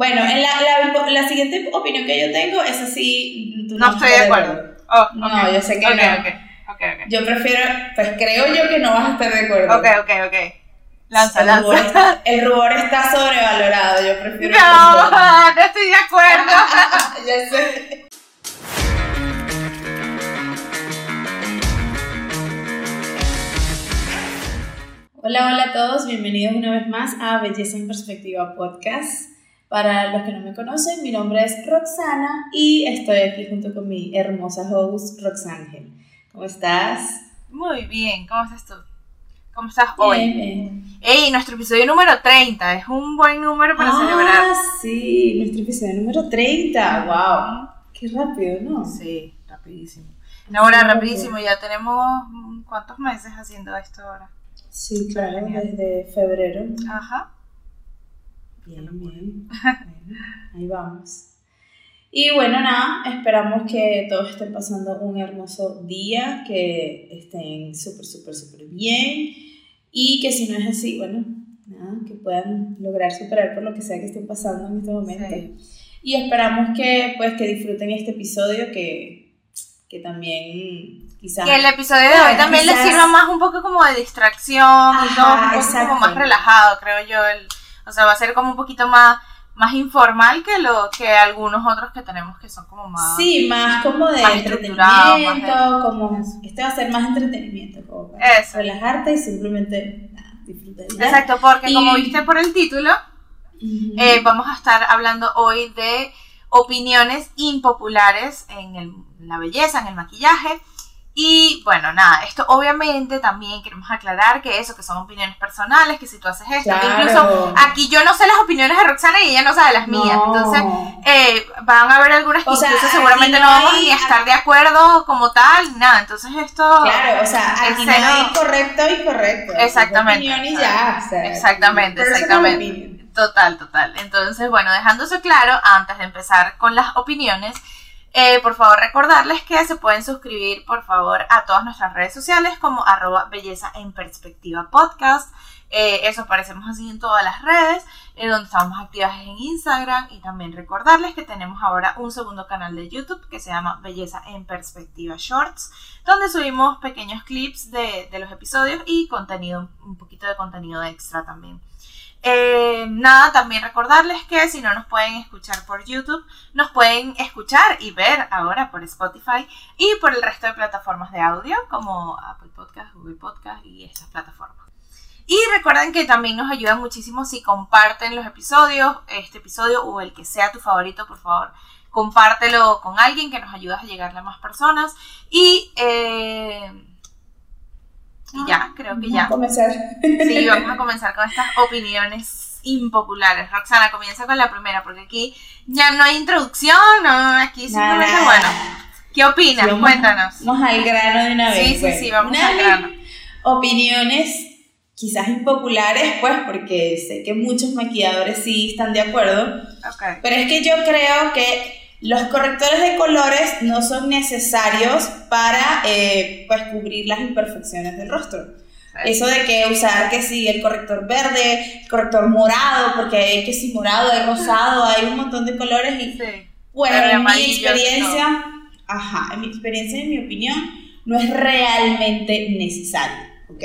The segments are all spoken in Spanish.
Bueno, en la, la, la, siguiente opinión que yo tengo es así. no, estoy de acuerdo. Oh, No, yo sé que okay, no. Okay, okay, Yo prefiero, pues creo yo que no vas a estar de acuerdo. Ok, ok, ok. Lanza, el lanza. Rubor está, el rubor está sobrevalorado, yo prefiero. No, no estoy de acuerdo. ya sé. Hola, hola a todos, bienvenidos una vez más a Belleza en Perspectiva Podcast. Para los que no me conocen, mi nombre es Roxana y estoy aquí junto con mi hermosa host Roxángel. ¿Cómo estás? Muy bien, ¿cómo estás tú? ¿Cómo estás hoy? Bien, bien. Ey, nuestro episodio número 30, es un buen número para ah, celebrar. sí, nuestro episodio número 30, wow. Qué rápido, ¿no? Sí, rapidísimo. No, ahora rapidísimo, ya tenemos cuántos meses haciendo esto ahora. Sí, claro, desde febrero. Ajá. Bien, bien. Ahí vamos. Y bueno, nada, esperamos que todos estén pasando un hermoso día, que estén súper, súper, súper bien y que si no es así, bueno, nada, que puedan lograr superar por lo que sea que estén pasando en este momento. Sí. Y esperamos que, pues, que disfruten este episodio, que, que también quizás... Que el episodio de hoy Bueno, también les sirva más un poco como de distracción y todo, un poco como más relajado, creo yo. El, o sea, va a ser como un poquito más, más informal que lo que algunos otros que tenemos que son como más... Sí, más como de Más entretenimiento, como Eso. este va a ser más entretenimiento, como para Eso. relajarte y simplemente nada, disfrutar. Exacto, porque Y- como viste por el título, eh, vamos a estar hablando hoy de opiniones impopulares en el- la belleza, en el maquillaje. Y bueno, nada, esto obviamente también queremos aclarar que eso, que son opiniones personales, que si tú haces esto, que incluso aquí yo no sé las opiniones de Roxana y ella no sabe las mías. No. Entonces, eh, van a haber algunas que O incluso seguramente no no, vamos ni a estar de acuerdo como tal, nada. Entonces esto... Claro, o sea, aquí no hay correcto y correcto. Exactamente. Opinión y ya, o sea, Exactamente, exactamente. Total, total. Entonces, bueno, dejando eso claro, antes de empezar con las opiniones, eh, por favor recordarles que se pueden suscribir, por favor, a todas nuestras redes sociales como arroba belleza en perspectiva podcast. Eh, eso aparecemos así en todas las redes, eh, donde estamos activas en Instagram y también recordarles que tenemos ahora un segundo canal de YouTube que se llama Belleza en Perspectiva Shorts, donde subimos pequeños clips de, de los episodios y contenido, un poquito de contenido extra también. Eh, nada, también recordarles que si no nos pueden escuchar por YouTube, nos pueden escuchar y ver ahora por Spotify y por el resto de plataformas de audio como Apple Podcast, Google Podcast y estas plataformas. Y recuerden que también nos ayuda muchísimo si comparten los episodios, este episodio o el que sea tu favorito, por favor, compártelo con alguien que nos ayuda a llegarle a más personas. Y, eh, y ya, creo que Vamos ya. a comenzar. Sí, vamos a comenzar con estas opiniones impopulares. Roxana, comienza con la primera, porque aquí ya no hay introducción, no, aquí simplemente, bueno, ¿qué opinas? Sí, vamos- Cuéntanos. Vamos al grano de una vez. Sí, sí, pues. sí, vamos Una al grano. Opiniones quizás impopulares, pues, porque sé que muchos maquilladores sí están de acuerdo. Pero es que yo creo que los correctores de colores no son necesarios para eh, pues, cubrir las imperfecciones del rostro. Eso de que usar que si el corrector verde, el corrector morado, porque hay que si morado, hay rosado, hay un montón de colores y Sí. bueno, Verde, en mi experiencia, ajá, en mi experiencia y en mi opinión, no es realmente necesario, ¿ok?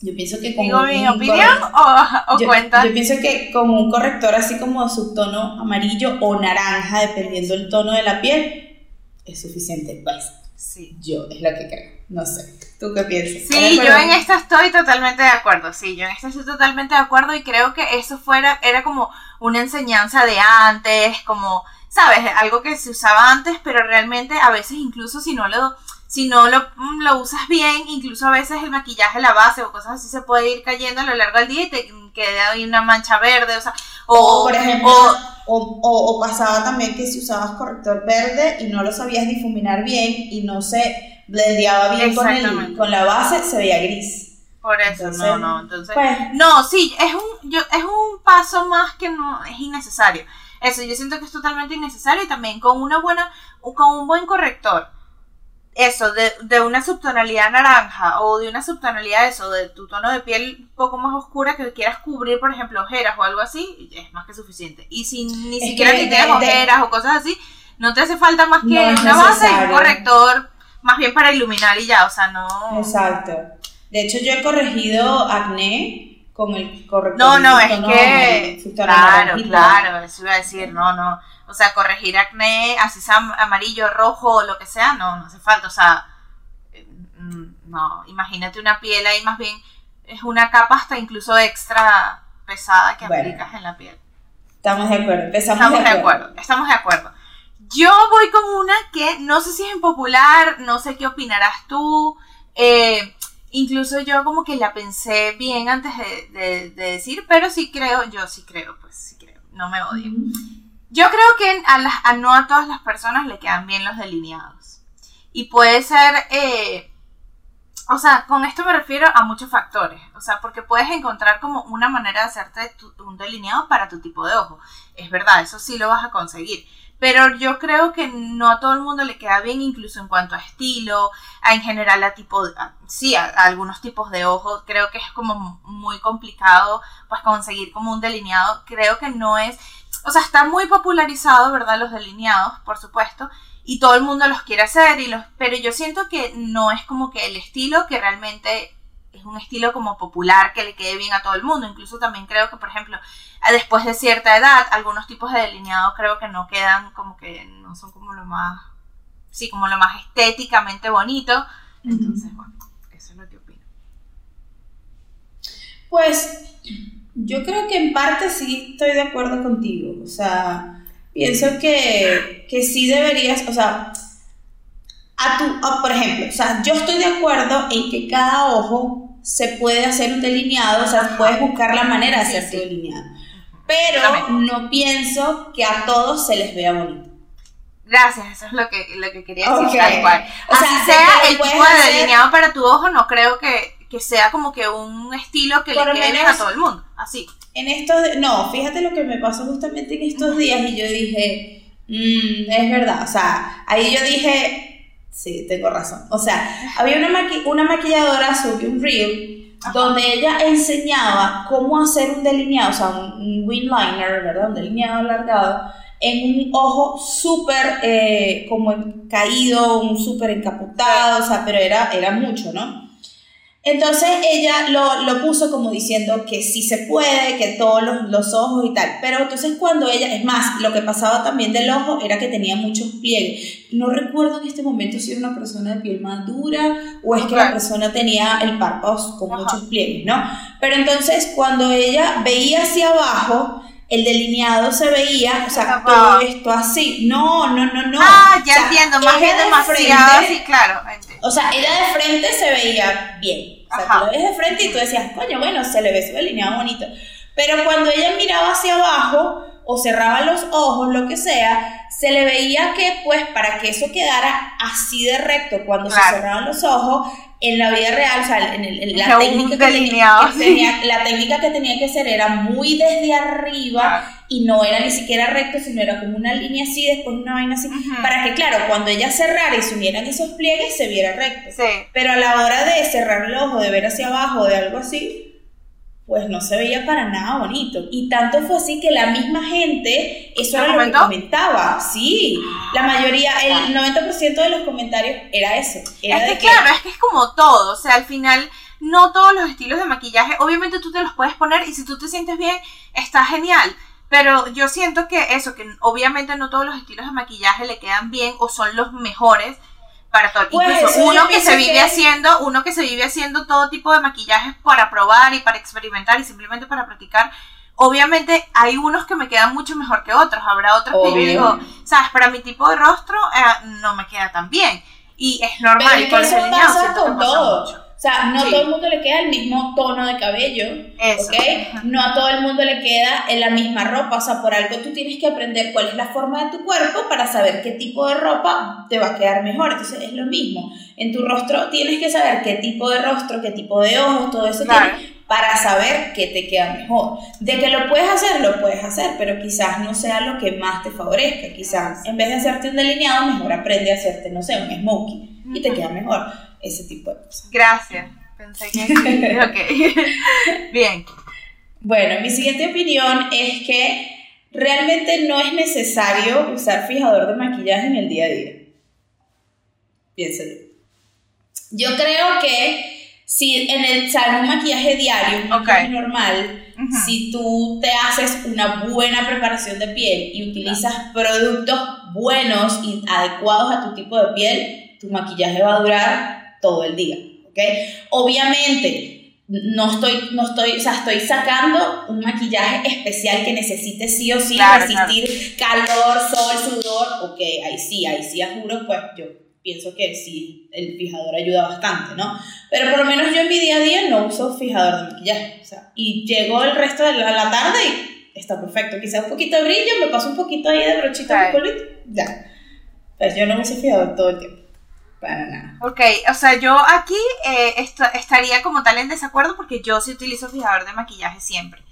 Yo pienso que con ¿Digo mi opinión o, o yo, cuenta? yo pienso que con un corrector así como subtono amarillo o naranja, dependiendo del tono de la piel, es suficiente. Pues Sí. yo es lo que creo. No sé. ¿Tú qué piensas? ¿Estás Sí, de yo en esta estoy totalmente de acuerdo, sí, yo en esta estoy totalmente de acuerdo y creo que eso fuera, era como una enseñanza de antes, como, sabes, algo que se usaba antes, pero realmente a veces incluso si no lo, si no lo, mm, lo usas bien, incluso a veces el maquillaje, la base o cosas así se puede ir cayendo a lo largo del día y te queda ahí una mancha verde, o sea, O, por ejemplo, o- o, pasaba también que si usabas corrector verde y no lo sabías difuminar bien y no se blendeaba bien con, el, Exactamente. con la base, se veía gris. por eso, Entonces, no, no, entonces... Pues, No, sí, es un, yo, es un paso más que no es innecesario. Eso, yo siento que es totalmente innecesario y también con una buena, con un buen corrector. Eso, de, de, una subtonalidad naranja o de una subtonalidad eso, de tu tono de piel un poco más oscura que quieras cubrir, por ejemplo, ojeras o algo así, es más que suficiente. Y si ni siquiera que, tienes ojeras o cosas así, no te hace falta más que una base y un corrector, más bien para iluminar y ya, o sea, no... Exacto. De hecho, yo he corregido acné con el corrector. No, no, es que... Claro, claro, eso iba a decir, no, no o sea, corregir acné, así sea amarillo, rojo o lo que sea, no, no hace falta. O sea, mm, no, imagínate una piel ahí más bien, es una capa hasta incluso extra pesada que aplicas en la piel. Estamos de acuerdo, estamos de acuerdo. Estamos de acuerdo. Yo voy con una que no sé si es impopular, no sé qué opinarás tú. Eh, incluso yo como que la pensé bien antes de, decir, pero sí creo, yo sí creo, pues sí creo, no me odio. Yo creo que a, no a todas las personas le quedan bien los delineados. Y puede ser, eh, o sea, con esto me refiero a muchos factores. O sea, porque puedes encontrar como una manera de hacerte un delineado para tu tipo de ojo. Es verdad, eso sí lo vas a conseguir. Pero yo creo que no a todo el mundo le queda bien, incluso en cuanto a estilo, a, en general a tipo, sí, a, algunos tipos de ojos. Creo que es como muy complicado, pues conseguir como un delineado. Creo que no es o sea, está muy popularizado, ¿verdad? Los delineados, por supuesto, y todo el mundo los quiere hacer, y los, pero yo siento que no es como que el estilo que realmente es un estilo como popular que le quede bien a todo el mundo. Incluso también creo que, por ejemplo, después de cierta edad, algunos tipos de delineados creo que no quedan como que no son como lo más, sí, como lo más estéticamente bonito. Entonces, bueno, eso es lo que opino. Pues yo creo que en parte sí estoy de acuerdo contigo. O sea, pienso que, que sí deberías, o sea, a tu, por ejemplo, o sea, yo estoy de acuerdo en que cada ojo se puede hacer un delineado, o sea, puedes buscar la manera de hacer tu delineado. Pero no pienso que a todos se les vea bonito. Gracias, eso es lo que, lo que quería decir tal cual. O sea, sea el tipo de delineado para tu ojo, no creo que que sea como que un estilo que le quede a todo el mundo, así. En estos, no, fíjate lo que me pasó justamente en estos días y yo dije, mmm, es verdad, o sea, ahí yo dije, sí, tengo razón, o sea, había una, una maquilladora, subí un reel, donde ella enseñaba cómo hacer un delineado, o sea, un, wing liner, ¿verdad? Un delineado alargado, en un ojo súper eh, como caído, un súper encapotado, o sea, pero era, era mucho, ¿no? Entonces ella lo, lo, puso como diciendo que sí se puede, que todos los, los, ojos y tal. Pero entonces cuando ella, es más, lo que pasaba también del ojo era que tenía muchos pliegues. No recuerdo en este momento si era una persona de piel más dura o es que la persona tenía el párpado con muchos pliegues, ¿no? Pero entonces cuando ella veía hacia abajo, el delineado se veía, o sea, todo esto así. No, no, no, no. Ah, ya entiendo, más bien demasiado, sí, claro. O sea, ella de frente se veía bien. O sea, tú lo ves de frente y tú decías, coño, bueno, se le ve su delineado bonito. Pero cuando ella miraba hacia abajo o cerraba los ojos, lo que sea, se le veía que, pues, para que eso quedara así de recto cuando se cerraban los ojos, en la vida real, o sea, en, el, la, técnica que tenía, la técnica que tenía que hacer era muy desde arriba y no era ni siquiera recto, sino era como una línea así, después una vaina así, para que, claro, cuando ella cerrara y se unieran esos pliegues, se viera recto. Pero a la hora de cerrar el ojo, de ver hacia abajo, de algo así, pues no se veía para nada bonito. Y tanto fue así que la misma gente, eso era lo que comentaba, sí. La mayoría, el 90% de los comentarios era eso. Era es que, claro, es que es como todo, o sea, al final no todos los estilos de maquillaje, obviamente tú te los puedes poner y si tú te sientes bien, está genial. Pero yo siento que eso, que obviamente no todos los estilos de maquillaje le quedan bien o son los mejores para todo. Pues, Incluso uno que se vive haciendo, uno que se vive haciendo todo tipo de maquillajes para probar y para experimentar y simplemente para practicar. Obviamente hay unos que me quedan mucho mejor que otros. Habrá otros que yo digo, sabes, para mi tipo de rostro eh, no me queda tan bien. Y es normal. Pero y con eso pasa con todo. O sea, no a todo el mundo le queda el mismo tono de cabello, Eso. ¿ok? No a todo el mundo le queda en la misma ropa, o sea, por algo tú tienes que aprender cuál es la forma de tu cuerpo para saber qué tipo de ropa te va a quedar mejor. Entonces es lo mismo. En tu rostro tienes que saber qué tipo de rostro, qué tipo de ojos, todo eso para saber qué te queda mejor. De que lo puedes hacer, lo puedes hacer, pero quizás no sea lo que más te favorezca. Quizás en vez de hacerte un delineado, mejor aprende a hacerte, no sé, un smoky y te queda mejor. Ese tipo de cosas. Gracias. Pensé que sí. ok. Bien. Bueno, mi siguiente opinión es que realmente no es necesario usar fijador de maquillaje en el día a día. Piénsalo. Yo creo que si en el, o un maquillaje diario, un maquillaje normal, si tú te haces una buena preparación de piel y utilizas productos buenos y adecuados a tu tipo de piel, tu maquillaje va a durar todo el día, ¿ok? Obviamente, no estoy, no estoy, o sea, estoy sacando un maquillaje especial que necesite sí o sí resistir calor, sol, sudor, ok, ahí sí, ahí sí, juro, pues yo pienso que sí, el fijador ayuda bastante, ¿no? Pero por lo menos yo en mi día a día no uso fijador de maquillaje, o sea, y llego el resto de la, tarde y está perfecto, quizás un poquito de brillo, me paso un poquito ahí de brochita de polvito, ya. Pues yo no uso fijador todo el tiempo. Para nada. Ok, o sea, yo aquí eh, estaría como tal en desacuerdo porque yo sí utilizo fijador de maquillaje siempre.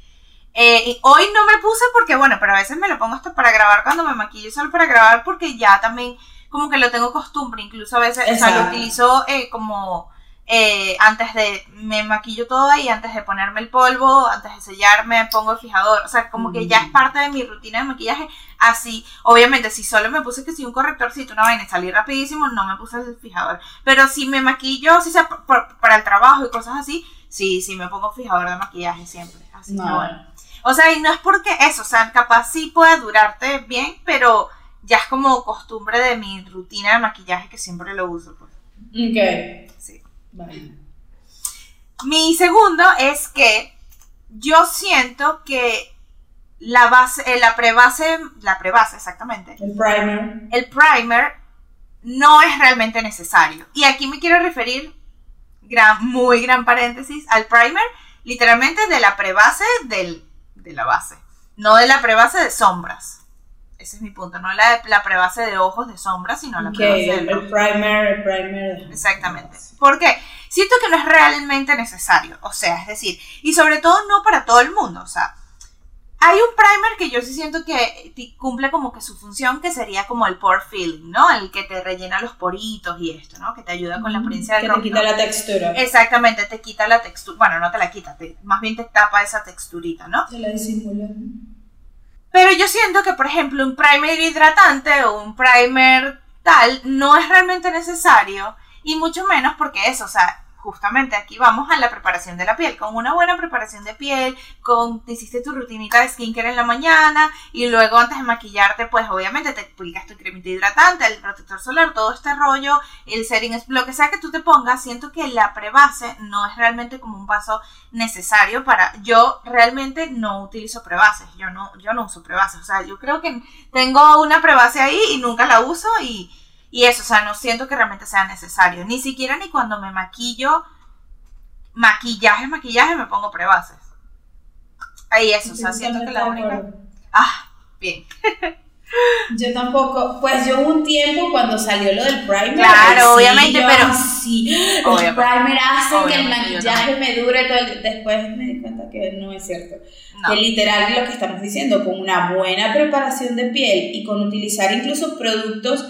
Eh, y hoy no me puse porque, bueno, pero a veces me lo pongo hasta para grabar cuando me maquillo, solo para grabar porque ya también como que lo tengo costumbre, incluso a veces, o sea, lo utilizo eh, como eh, antes de, me maquillo toda y antes de ponerme el polvo, antes de sellarme, pongo el fijador. O sea, como que ya es mm. parte de mi rutina de maquillaje. Así, obviamente, si solo me puse que si un correctorcito, una vaina salí rapidísimo, no me puse el fijador. Pero si me maquillo, si sea para el trabajo y cosas así, sí, sí me pongo fijador de maquillaje siempre. Así no. bueno. O sea, y no es porque eso, o sea, capaz sí puede durarte bien, pero ya es como costumbre de mi rutina de maquillaje que siempre lo uso. Pues. Ok. Sí. Mi segundo es que yo siento que la base, eh, la prebase, la prebase exactamente. El primer. El primer no es realmente necesario. Y aquí me quiero referir, gran, muy gran paréntesis, al primer, literalmente de la prebase del, de la base, no de la prebase de sombras. Ese es mi punto, no la, la prebase de ojos de sombra, sino la prebase del el primer, el primer. Exactamente. ¿Por qué? Siento que no es realmente necesario, o sea, es decir, y sobre todo no para todo el mundo, o sea, hay un primer que yo sí siento que cumple como que su función, que sería como el pore filling, ¿no? El que te rellena los poritos y esto, ¿no? Que te ayuda con la apariencia del Que te quita la textura. Exactamente, te quita la textura. Bueno, no te la quita, más bien te tapa esa texturita, ¿no? Te la disimula. Pero yo siento que, por ejemplo, un primer hidratante o un primer tal no es realmente necesario y mucho menos porque eso, o sea, justamente aquí vamos a la preparación de la piel. Con una buena preparación de piel, con te hiciste tu rutinita de skincare en la mañana y luego antes de maquillarte, pues obviamente te aplicas tu cremita hidratante, el protector solar, todo este rollo, el setting, lo que sea que tú te pongas, siento que la prebase no es realmente como un paso necesario para yo realmente no utilizo prebases, yo no yo no uso prebases, o sea, yo creo que tengo una prebase ahí y nunca la uso y y eso, o sea, no siento que realmente sea necesario. Ni siquiera ni cuando me maquillo, maquillaje, maquillaje, me pongo prebases. Ahí eso, o sea, siento que la única... Ah, bien. Yo tampoco, pues yo un tiempo cuando salió lo del primer. Claro, obviamente, pero. Sí, el primer hace que el maquillaje me dure todo el. Después me di cuenta que no es cierto. Que literal lo que estamos diciendo, con una buena preparación de piel y con utilizar incluso productos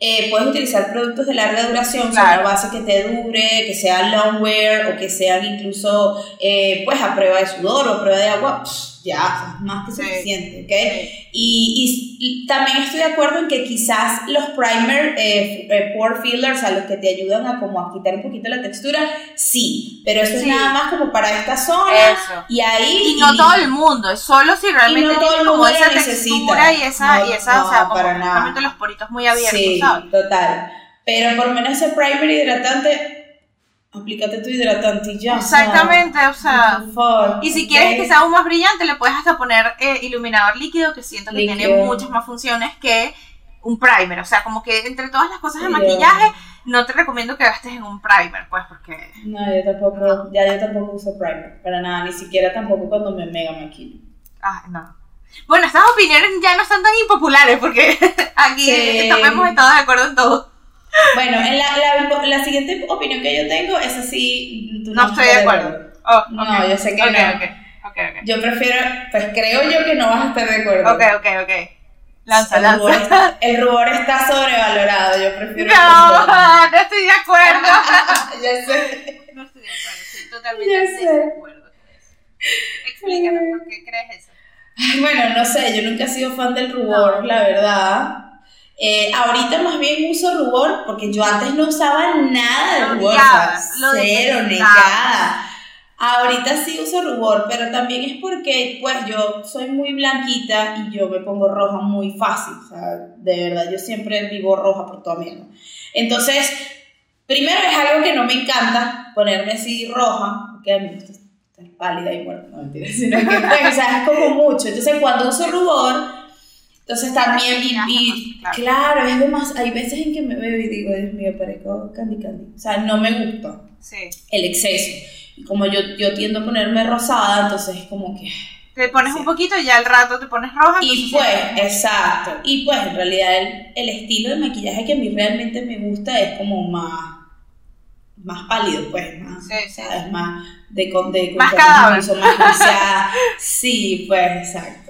eh, puedes utilizar productos de larga duración, claro. base que te dure, que sea long wear o que sean incluso eh, pues a prueba de sudor o a prueba de agua ya, más que suficiente, ¿ok? Y, y, también estoy de acuerdo en que quizás los primer eh, eh, pore fillers, a los que te ayudan a como a quitar un poquito la textura, sí, pero eso es nada más como para esta zona eso. y ahí... Y no todo el mundo, es solo si realmente no todo el mundo esa textura y esa, y esa, o sea, para nada. los poritos muy abiertos, sí, total. Pero por lo menos ese primer hidratante aplícate tu hidratante y ya. Exactamente, o sea. y si quieres que sea aún más brillante, le puedes hasta poner eh, iluminador líquido, que siento que tiene muchas más funciones que un primer. O sea, como que entre todas las cosas de maquillaje, no te recomiendo que gastes en un primer, pues, porque. No, yo tampoco, ya yo tampoco uso primer, para nada, ni siquiera tampoco cuando me mega maquillo. Ah, no. Bueno, estas opiniones ya no están tan impopulares porque aquí estamos todos de acuerdo en todo. Bueno, en la, la, siguiente opinión que yo tengo es así. no, estoy de acuerdo. Oh, no, yo sé que no. Yo prefiero, pues creo yo que no vas a estar de acuerdo. Ok, ok, ok. Lanza, el, lanza. Rubor está, el rubor está sobrevalorado, yo prefiero el No, rubor. no estoy de acuerdo. ya sé. No estoy de acuerdo, estoy totalmente Ya de eso. Explícanos por qué crees eso. Bueno, no sé, yo nunca he sido fan del rubor, No. la verdad. Eh, ahorita más bien uso rubor porque yo antes no usaba nada de rubor, odiaba, o sea, lo cero, negada. Ahorita sí uso rubor, pero también es porque pues yo soy muy blanquita y yo me pongo roja muy fácil, o sea, de verdad, yo siempre vivo roja por toda mierda. Entonces, primero es algo que no me encanta ponerme así roja, porque a mí me gusta estar pálida y muerta, no mentira, sino que pues, o sea, es como mucho. Entonces, cuando uso rubor, entonces también, y, y- Claro. claro, es de más, hay veces en que me veo y digo, Dios mío, parezco candy candy, o sea, no me gusta Sí. el exceso. Y como yo, yo tiendo a ponerme rosada, entonces es como que... Te pones Sí. un poquito y ya al rato te pones roja. Y pues, exacto. Y pues, en realidad, el, el estilo de maquillaje que a mí realmente me gusta es como más, más pálido, pues, más, Sí, sí. ¿sabes? Más de, con- de Más cadáver. más bronceadas. Sí, pues, exacto.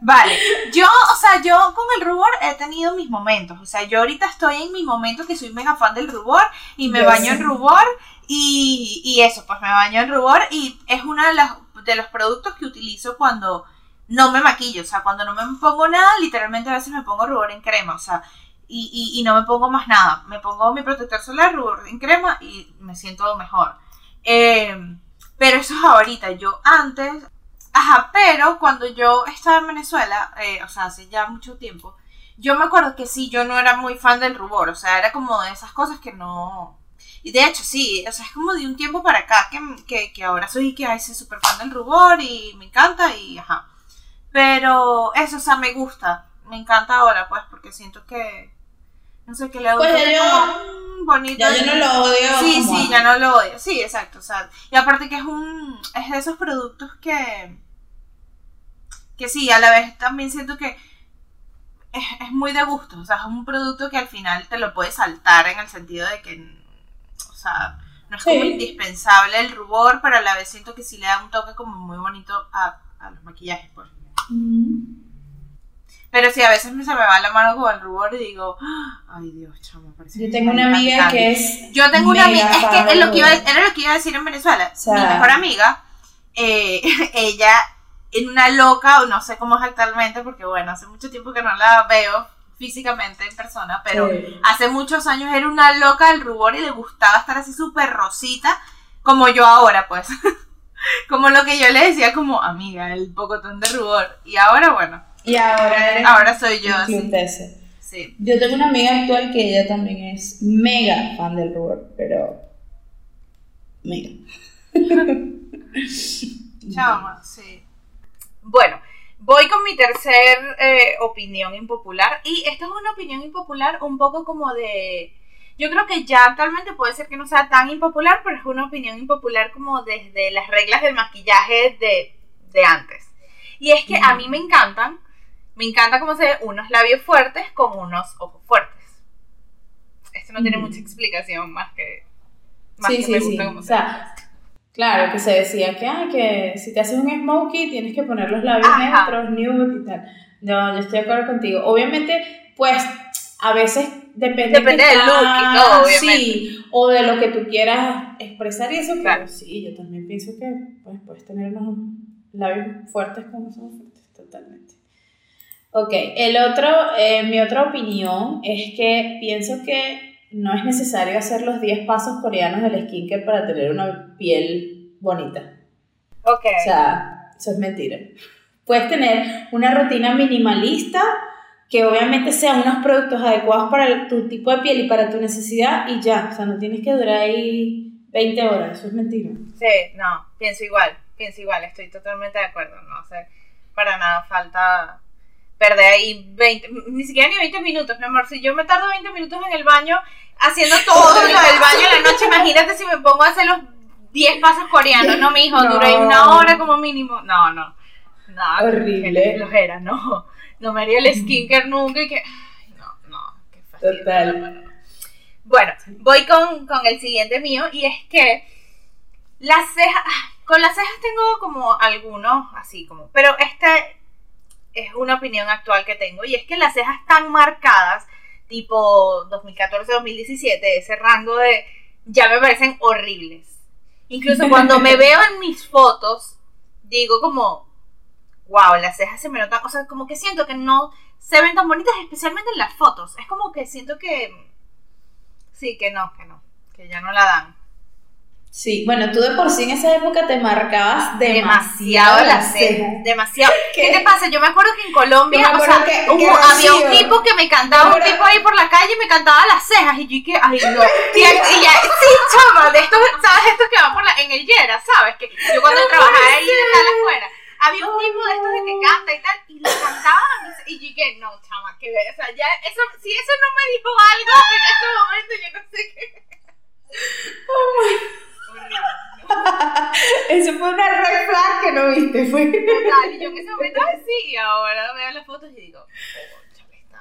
Vale, yo, o sea, yo con el rubor he tenido mis momentos. O sea, yo ahorita estoy en mi momento que soy mega fan del rubor y me Yo baño en rubor y, y eso, pues me baño en rubor y es uno de, las, de los productos que utilizo cuando no me maquillo. O sea, cuando no me pongo nada, literalmente a veces me pongo rubor en crema. O sea, y, y, y no me pongo más nada. Me pongo mi protector solar, rubor en crema y me siento mejor. Eh, pero eso es ahorita. Yo antes Ajá, pero cuando yo estaba en Venezuela, eh, o sea, hace ya mucho tiempo, yo me acuerdo que sí, yo no era muy fan del rubor, o sea, era como de esas cosas que no... Y de hecho, sí, o sea, es como de un tiempo para acá que, que, que ahora soy que ay, soy súper fan del rubor y me encanta y ajá. Pero eso, o sea, me gusta, me encanta ahora, pues, porque siento que, no sé, que le doy Pues yo- como, bonito. Ya yo no lo odio. Sí, sí, antes. ya no lo odio. Sí, exacto. O sea, y aparte que es un. Es de esos productos que. Que sí, a la vez también siento que. Es, es muy de gusto. O sea, es un producto que al final te lo puedes saltar en el sentido de que. O sea, no es como indispensable el rubor, pero a la vez siento que sí le da un toque como muy bonito a, a los maquillajes, pues. Ujú. Pero sí, a veces me, se me va la mano con el rubor y digo, "Ah, ay Dios, chamo, parece Yo tengo una amiga que es. yo tengo una amiga, es que es lo que iba, era lo que iba a decir en Venezuela. O sea- Mi mejor amiga, eh, ella en una loca, o no sé cómo es actualmente, porque bueno, hace mucho tiempo que no la veo físicamente en persona, pero Sí. hace muchos años era una loca del rubor y le gustaba estar así súper rosita, como yo ahora, pues. como lo que yo le decía como amiga, el pocotón de rubor. Y ahora, bueno, Y ahora eres. ahora soy yo ese. Sí. Yo tengo una amiga actual que ella también es mega fan del rubor, pero. Mega. Chama, sí. Bueno, voy con mi tercer eh, opinión impopular. Y esta es una opinión impopular un poco como de... Yo creo que ya actualmente puede ser que no sea tan impopular, pero es una opinión impopular como desde las reglas del maquillaje de, de antes. Y es que a mí me encantan, me encanta cómo se ven unos labios fuertes con unos ojos fuertes. Esto no tiene Ujú. mucha explicación más que... Más Sí, que sí, me sí. gusta cómo O se sea, claro, que se decía que, ah, que si te haces un smokey tienes que poner los labios Ajá. neutros, nude y tal. No, yo estoy de acuerdo contigo. Obviamente, pues, a veces depende, Depende del look y todo, obviamente. Sí, o de lo que tú quieras expresar y eso, Claro. claro. Sí, yo también pienso que pues, puedes tener unos labios fuertes como son fuertes, totalmente. Ok, el otro, eh, mi otra opinión es que pienso que no es necesario hacer los 10 pasos coreanos del skincare para tener una piel bonita. Ok. O sea, eso es mentira. Puedes tener una rutina minimalista que obviamente sean unos productos adecuados para tu tipo de piel y para tu necesidad y ya. O sea, no tienes que durar ahí 20 horas. Eso es mentira. Sí, no, pienso igual, pienso igual, estoy totalmente de acuerdo, no sé, para nada falta perder ahí 20, ni siquiera ni 20 minutos, mi amor, si yo me tardo 20 minutos en el baño haciendo todo lo del baño en la noche, imagínate si me pongo a hacer los 10 pasos coreanos, no, mi hijo, No. dura una hora como mínimo, no, no, no, Horrible. flojera, no, no me haría el skincare nunca y que, ay, no, no, qué fastidio. Total. no, no, no. Bueno, voy con, con el siguiente mío y es que las cejas, con las cejas tengo como algunos así como, pero este es una opinión actual que tengo y es que las cejas tan marcadas, tipo 2014-2017, ese rango de ya me parecen horribles. Incluso cuando me veo en mis fotos, digo como, wow, las cejas se me notan, o sea, como que siento que no se ven tan bonitas, especialmente en las fotos. Es como que siento que, sí, que no, que no, que ya no la dan. Sí, bueno, tú de por sí en esa época te marcabas demasiado, las cejas. Demasiado. ¿Qué? te pasa? Yo me acuerdo que en Colombia, o sea, que, había un tipo que me cantaba, un tipo ahí por la calle y me cantaba las cejas. Y yo dije, ay, no. Y, ya, sí, chama, de estos, ¿sabes? Estos que van por la, en el Yera, ¿sabes? Que yo cuando trabajaba ahí de tal afuera había un tipo de estos de que canta y tal, y le cantaban, y yo dije, no, chama, que o sea, ya, eso, si eso no me dijo algo en este momento, yo no sé qué. Oh my Eso fue una red flag que no viste, fue. Total, y yo en ese momento sí, ahora veo las fotos y digo,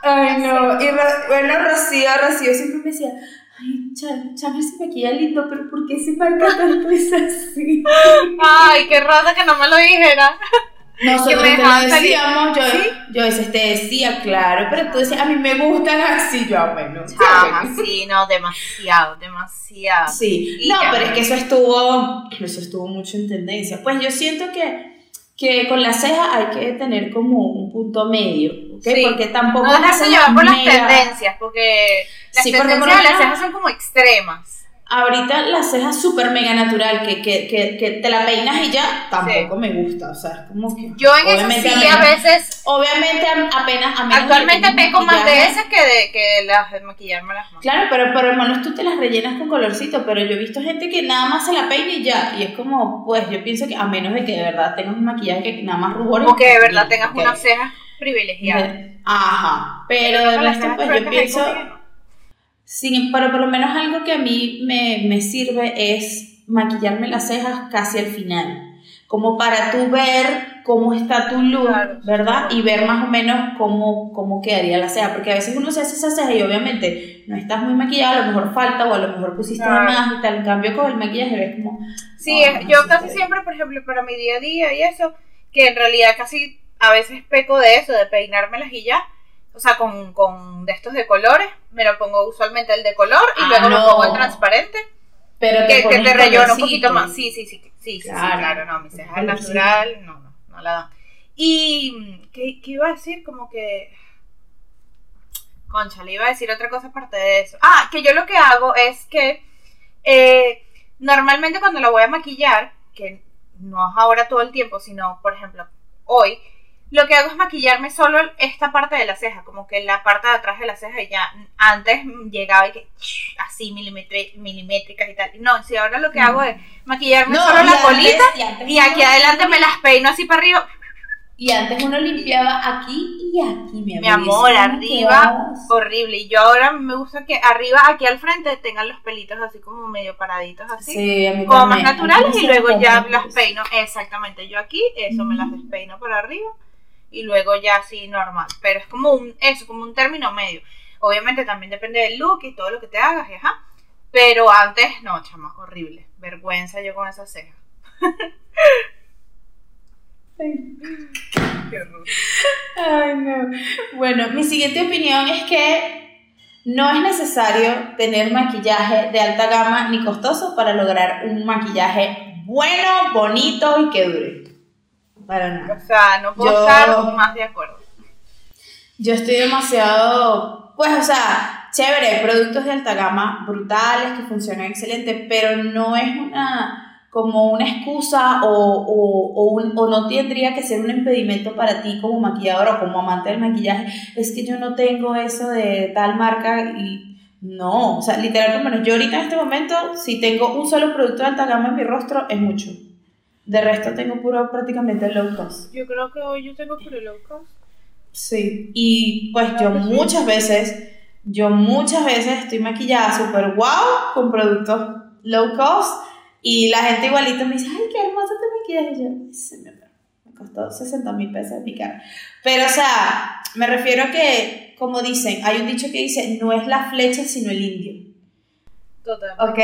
Ay, no. Y bueno, Rocío, Rocío siempre me decía, ay, Chávez se maquilla lindo, pero ¿por qué se marca tanto es así? Ay, qué raro que no me lo dijera. Nosotros te lo decíamos, yo, yo a veces te decía, claro, pero tú decías, a mí me gustan así, yo, bueno. sí, no, demasiado, demasiado. Sí, no, pero es que eso estuvo, eso estuvo mucho en tendencia. Pues yo siento que, que con la ceja hay que tener como un punto medio, ¿ok? Porque tampoco... No dejarse llevar por las tendencias, porque las tendencias de las cejas son como extremas. Ahorita la ceja súper mega natural, que, que, que, que, te la peinas y ya, tampoco me gusta. O sea, es como que. Yo en eso sí, a, veces. Obviamente, apenas. A actualmente peco más de esas que de que las de maquillarme las manos. Claro, pero por lo menos tú te las rellenas con colorcito. Pero yo he visto gente que nada más se la peina y ya. Y es como, pues yo pienso que a menos de que de verdad tengas un maquillaje que nada más rubores. O que de verdad tengas una ceja privilegiada. Ajá. Pero de resto, pues yo pienso Sí, pero por lo menos algo que a mí me, me sirve es maquillarme las cejas casi al final, como para tú ver cómo está tu look, ¿verdad? Y ver más o menos cómo, cómo quedaría la ceja, porque a veces uno se hace esa ceja y obviamente no estás muy maquillada, a lo mejor falta o a lo mejor pusiste más y tal, en cambio con el maquillaje ves como... Sí, yo casi siempre, por ejemplo, para mi día a día y eso, que en realidad casi a veces peco de eso, de peinármelas y ya, o sea, con, con de estos de colores, me lo pongo usualmente el de color y ah, luego lo pongo el transparente. Pero te que, que te relleno un poquito más. Sí, sí, sí, sí, sí, claro, sí, claro no, mi ceja es natural, no, no, no la dan. Y, ¿qué, ¿qué, iba a decir? Como que... Concha, le iba a decir otra cosa aparte de eso. Ah, que yo lo que hago es que eh, normalmente cuando la voy a maquillar, que no es ahora todo el tiempo, sino, por ejemplo, hoy, lo que hago es maquillarme solo esta parte de la ceja, como que la parte de atrás de la ceja y ya antes llegaba y que así milimétricas y tal. No, si ahora lo que hago es maquillarme solo la colita y, aquí adelante me las peino así para arriba. Y antes uno limpiaba aquí y aquí, mi, mi amor. arriba, horrible. Y yo ahora me gusta que arriba, aquí al frente, tengan los pelitos así como medio paraditos, así. como más naturales y luego ya las peino. Exactamente, yo aquí, eso me las despeino por arriba y luego ya así normal. Pero es como un, eso, como un término medio. Obviamente también depende del look y todo lo que te hagas. Pero antes, no, chama, horrible. Vergüenza yo con esa ceja. Ay, no. Bueno, mi siguiente opinión es que no es necesario tener maquillaje de alta gama ni costoso para lograr un maquillaje bueno, bonito y que dure para nada. O sea, no puedo estar más de acuerdo. Yo estoy demasiado, pues, o sea, chévere, productos de alta gama brutales que funcionan excelente, pero no es una como una excusa o, o, o, o, no tendría que ser un impedimento para ti como maquillador o como amante del maquillaje. Es que yo no tengo eso de tal marca y no, o sea, literalmente, yo ahorita en este momento, si tengo un solo producto de alta gama en mi rostro, es mucho. De resto tengo puro prácticamente low cost. Yo creo que hoy yo tengo puro low cost. Sí, y pues yo muchas veces, yo muchas veces estoy maquillada súper wow con productos low cost y la gente igualito me dice, ay, qué hermosa te maquillas. Y yo, se me, me costó 60 mil pesos de cara. Pero, o sea, me refiero a que, como dicen, hay un dicho que dice, no es la flecha, sino el indio. Total. ¿Ok?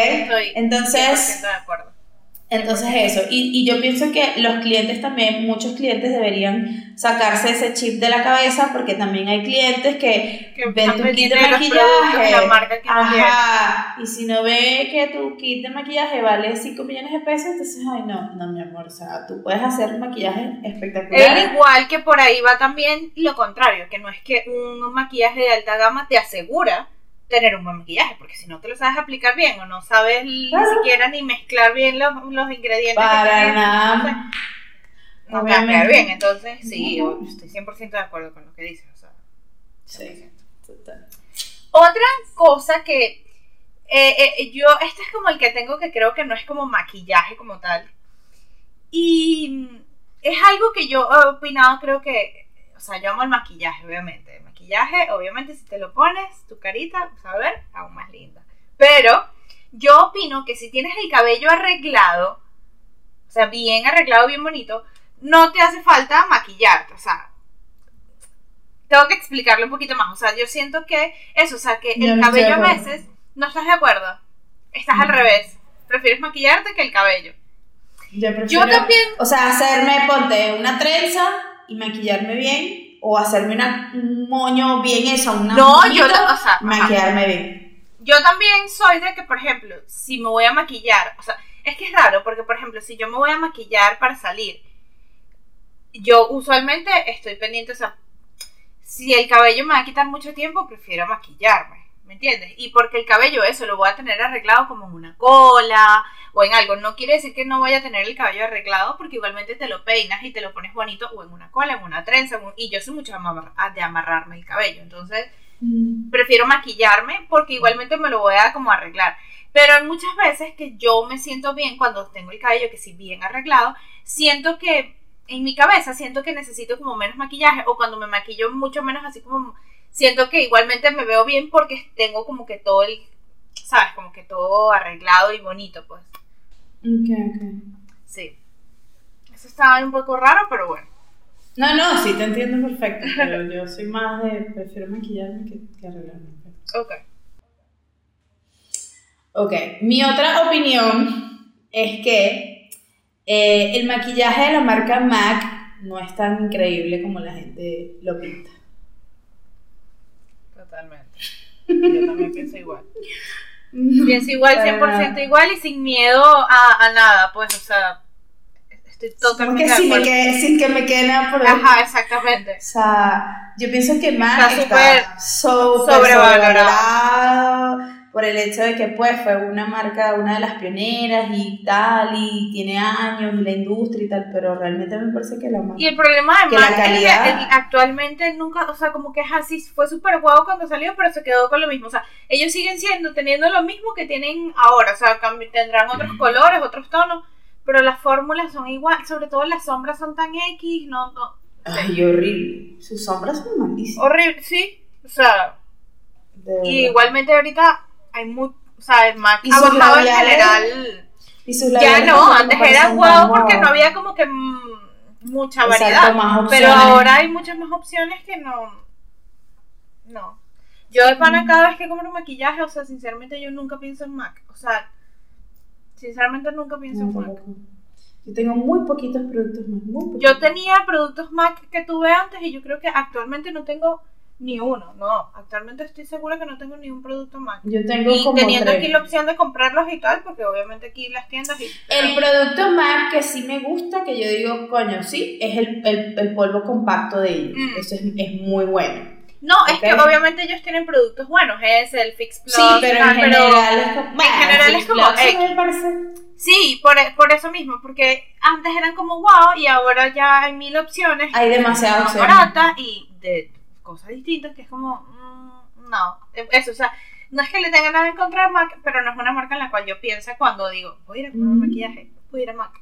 Entonces... de acuerdo entonces eso, y, y, yo pienso que los clientes también, muchos clientes deberían sacarse ese chip de la cabeza porque también hay clientes que, que ven tu kit de maquillaje, ajá, y si no ve que tu kit de maquillaje vale 5 millones de pesos, entonces, ay no, no mi amor, o sea, tú puedes hacer maquillaje espectacular. Es igual que por ahí va también lo contrario, que no es que un maquillaje de alta gama te asegura tener un buen maquillaje, porque si no te lo sabes aplicar bien o no sabes ni siquiera ni mezclar bien los, los ingredientes. Para que tenés, nada. No, sé, no quedar bien, entonces sí, estoy 100% de acuerdo con lo que dices. Sí, total. Otra cosa que eh, eh, eh, yo, este es como el que tengo que creo que no es como maquillaje como tal. Y es algo que yo he opinado, creo que, o sea, yo amo el maquillaje, obviamente maquillaje, obviamente si te lo pones, tu carita a ver aún más linda. Pero yo opino que si tienes el cabello arreglado, o sea, bien arreglado, bien bonito, no te hace falta maquillarte, o sea, tengo que explicarlo un poquito más, o sea, yo siento que eso, o sea, que el cabello a veces no estás de acuerdo, estás al revés, prefieres maquillarte que el cabello. Yo, prefiero, yo también. O sea, hacerme, ponte una trenza y maquillarme bien o hacerme una, un moño bien eso, una No, yo, maquillarme bien. Yo también soy de que, por ejemplo, si me voy a maquillar, o sea, es que es raro, porque, por ejemplo, si yo me voy a maquillar para salir, yo usualmente estoy pendiente, o sea, si el cabello me va a quitar mucho tiempo, prefiero maquillarme, ¿me entiendes? Y porque el cabello, eso, lo voy a tener arreglado como en una cola, o en algo. No quiere decir que no vaya a tener el cabello arreglado porque igualmente te lo peinas y te lo pones bonito o en una cola, en una trenza. En. Y yo soy mucho de ah, amarrarme el cabello. Entonces, mm. prefiero maquillarme porque igualmente me lo voy a como arreglar. Pero hay muchas veces que yo me siento bien cuando tengo el cabello que sí bien arreglado, siento que en mi cabeza siento que necesito como menos maquillaje o cuando me maquillo mucho menos así como siento que igualmente me veo bien porque tengo como que todo el, sabes, como que todo arreglado y bonito, pues. Ok, ok. Sí. Eso estaba un poco raro, pero bueno. No, no, sí, te entiendo perfecto, pero yo soy más de, prefiero maquillarme que, arreglarme. Ok. Ok, mi otra opinión es que eh, el maquillaje de la marca MAC no es tan increíble como la gente lo pinta. Totalmente. Yo también pienso igual. Pienso igual, 100% igual y sin miedo a, a nada, pues, o sea, estoy totalmente Porque sin, me quede, sin que me quede nada por. Ajá, exactamente. O sea, yo pienso que más está, súper sobrevalorado por el hecho de que pues fue una marca, una de las pioneras y tal, y tiene años, la industria y tal, pero realmente me parece que la marca... Y el problema de que la calidad... Es que actualmente nunca, o sea, como que es así, fue súper guau cuando salió, pero se quedó con lo mismo, o sea, ellos siguen siendo, teniendo lo mismo que tienen ahora, o sea, tendrán otros colores, otros tonos, pero las fórmulas son igual, sobre todo las sombras son tan X, no... no Ay, horrible. Sus sombras son malísimas. Horrible, sí. O sea, y igualmente ahorita hay muy, o sea, más ha bajado en general. Ya no, antes era guau porque no había como que mucha variedad. Exacto, pero ahora hay muchas más opciones que no. No. Yo de pana cada vez que compro maquillaje, o sea, sinceramente yo nunca pienso en MAC. O sea, sinceramente nunca pienso en MAC. Yo tengo muy poquitos productos MAC. Yo tenía productos MAC que tuve antes y yo creo que actualmente no tengo ni uno, no. Actualmente estoy segura que no tengo ni un producto más. Yo tengo y como teniendo aquí la opción de comprarlos y tal, porque obviamente aquí las tiendas. Y... El producto más que sí me gusta, que yo digo, coño, sí, es el, el, el polvo compacto de ellos. Mm. Eso es, es muy bueno. No, es que obviamente ellos tienen productos buenos, es el Fix Plus. Sí, pero en ah, general es como. En ah, general es como. Sí, por, por, eso mismo, porque antes eran como wow y ahora ya hay mil opciones. Hay demasiadas opciones. y de cosas distintas, que es como, mmm, no, eso, o sea, no es que le tenga nada en contra MAC, pero no es una marca en la cual yo pienso cuando digo, voy a ir a comprar un maquillaje, voy a ir a MAC.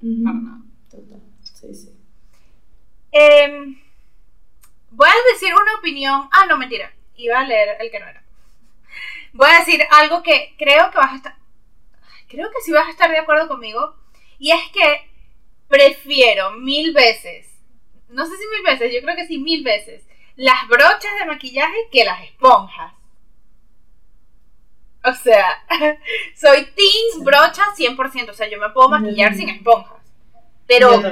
No, para nada. Total, sí, sí. Em, voy a decir una opinión, ah, no, mentira, iba a leer el que no era. Voy a decir algo que creo que vas a estar, creo que sí vas a estar de acuerdo conmigo, y es que prefiero mil veces no sé si mil veces, yo creo que sí mil veces, las brochas de maquillaje que las esponjas. O sea, soy team brocha 100%, o sea, yo me puedo maquillar sin esponjas. Pero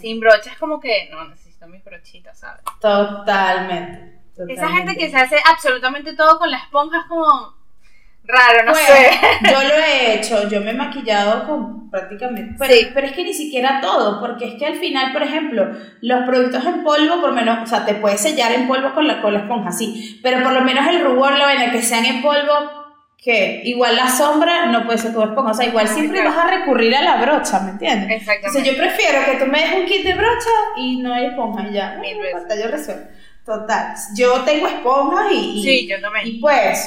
sin brochas como que no necesito mis brochitas, ¿sabes? Totalmente, totalmente. Esa gente que se hace absolutamente todo con la esponja es como raro, no sé. Yo lo he hecho, yo me he maquillado con prácticamente. Pero, sí. pero es que ni siquiera todo, porque es que al final, por ejemplo, los productos en polvo, por menos, o sea, te puedes sellar en polvo con la, con la esponja, sí, pero por lo menos el rubor, la vaina que sean en polvo, que igual la sombra no puede ser tu esponja, o sea, igual siempre vas a recurrir a la brocha, ¿me entiendes? Exactamente. O sea, yo prefiero que tú me des un kit de brocha y no hay esponja y ya. Mil veces. yo resuelvo. Total. Yo tengo esponjas y, Sí, yo también. Y pues,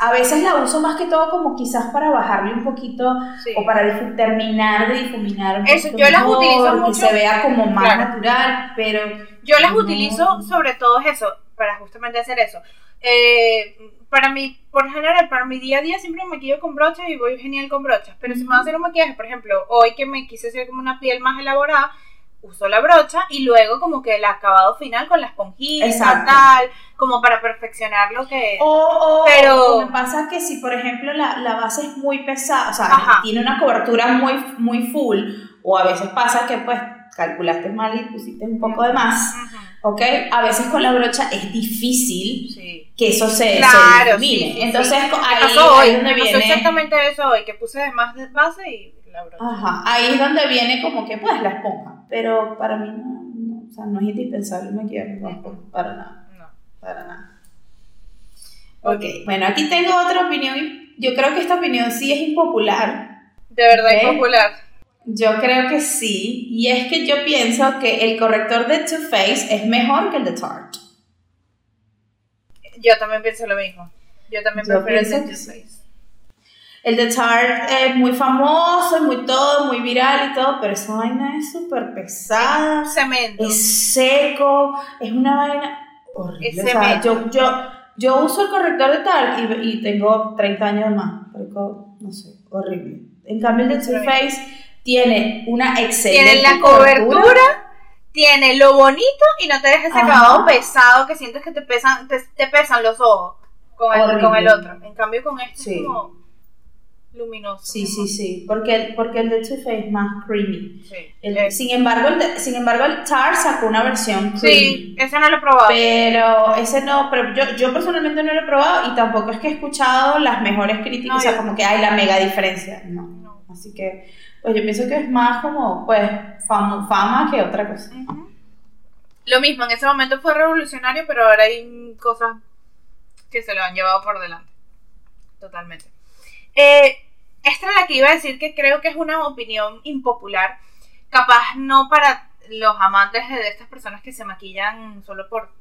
a veces la uso más que todo como quizás para bajarle un poquito o para terminar de difuminar un Eso, yo las utilizo mucho. Que se vea como más natural, pero... Yo las utilizo sobre todo eso, para justamente hacer eso. Eh, para mí, por general, para mi día a día siempre me maquillo con brochas y voy genial con brochas. Pero si me voy a hacer un maquillaje, por ejemplo, hoy que me quise hacer como una piel más elaborada, uso la brocha y luego como que el acabado final con la esponjita tal, como para perfeccionar lo que... O, pero... me pasa que si por ejemplo la, la base es muy pesada, o sea, tiene una cobertura muy, muy full, o a veces pasa que pues calculaste mal y pusiste un poco de más, ¿ok? A veces con la brocha es difícil que eso se, claro, Entonces ahí, ahí, es donde viene... exactamente eso hoy, que puse de más de base y la brocha. Ajá, ahí es donde viene como que pues la esponja, pero para mí no, o sea, no es indispensable maquillarme con esponja, para nada, no. para nada. Ok, bueno, aquí tengo otra opinión, yo creo que esta opinión sí es impopular. De verdad impopular yo creo que sí, y es que yo pienso que el corrector de Too Faced es mejor que el de Tarte. Yo también pienso lo mismo. Yo también prefiero el de Too Faced. El de Tarte es muy famoso, muy todo, muy viral y todo, pero esa vaina es súper pesada. Cemento. Es seco, es una vaina horrible. Es cemento. yo, yo, uso el corrector de Tarte y, y tengo 30 años más. no sé, horrible. En cambio el de Too Faced tiene una excelente Tiene la cobertura, tiene lo bonito y no te deja ese acabado pesado que sientes que te pesan, te, pesan los ojos con el, con el, otro. En cambio con este es como luminoso. Sí, sí, sí, porque el, porque el de Too Faced es más creamy. Sí. sin embargo, el sin embargo, el Tar sacó una versión creamy. Sí, ese no lo he probado. Pero ese no, pero yo, yo personalmente no lo he probado y tampoco es que he escuchado las mejores críticas, o sea, como que hay la mega diferencia. No. no. Así que pues yo pienso que es más como, pues, fama, fama que otra cosa. Lo mismo, en ese momento fue revolucionario, pero ahora hay cosas que se lo han llevado por delante. Totalmente. Eh, esta es la que iba a decir que creo que es una opinión impopular, capaz no para los amantes de estas personas que se maquillan solo por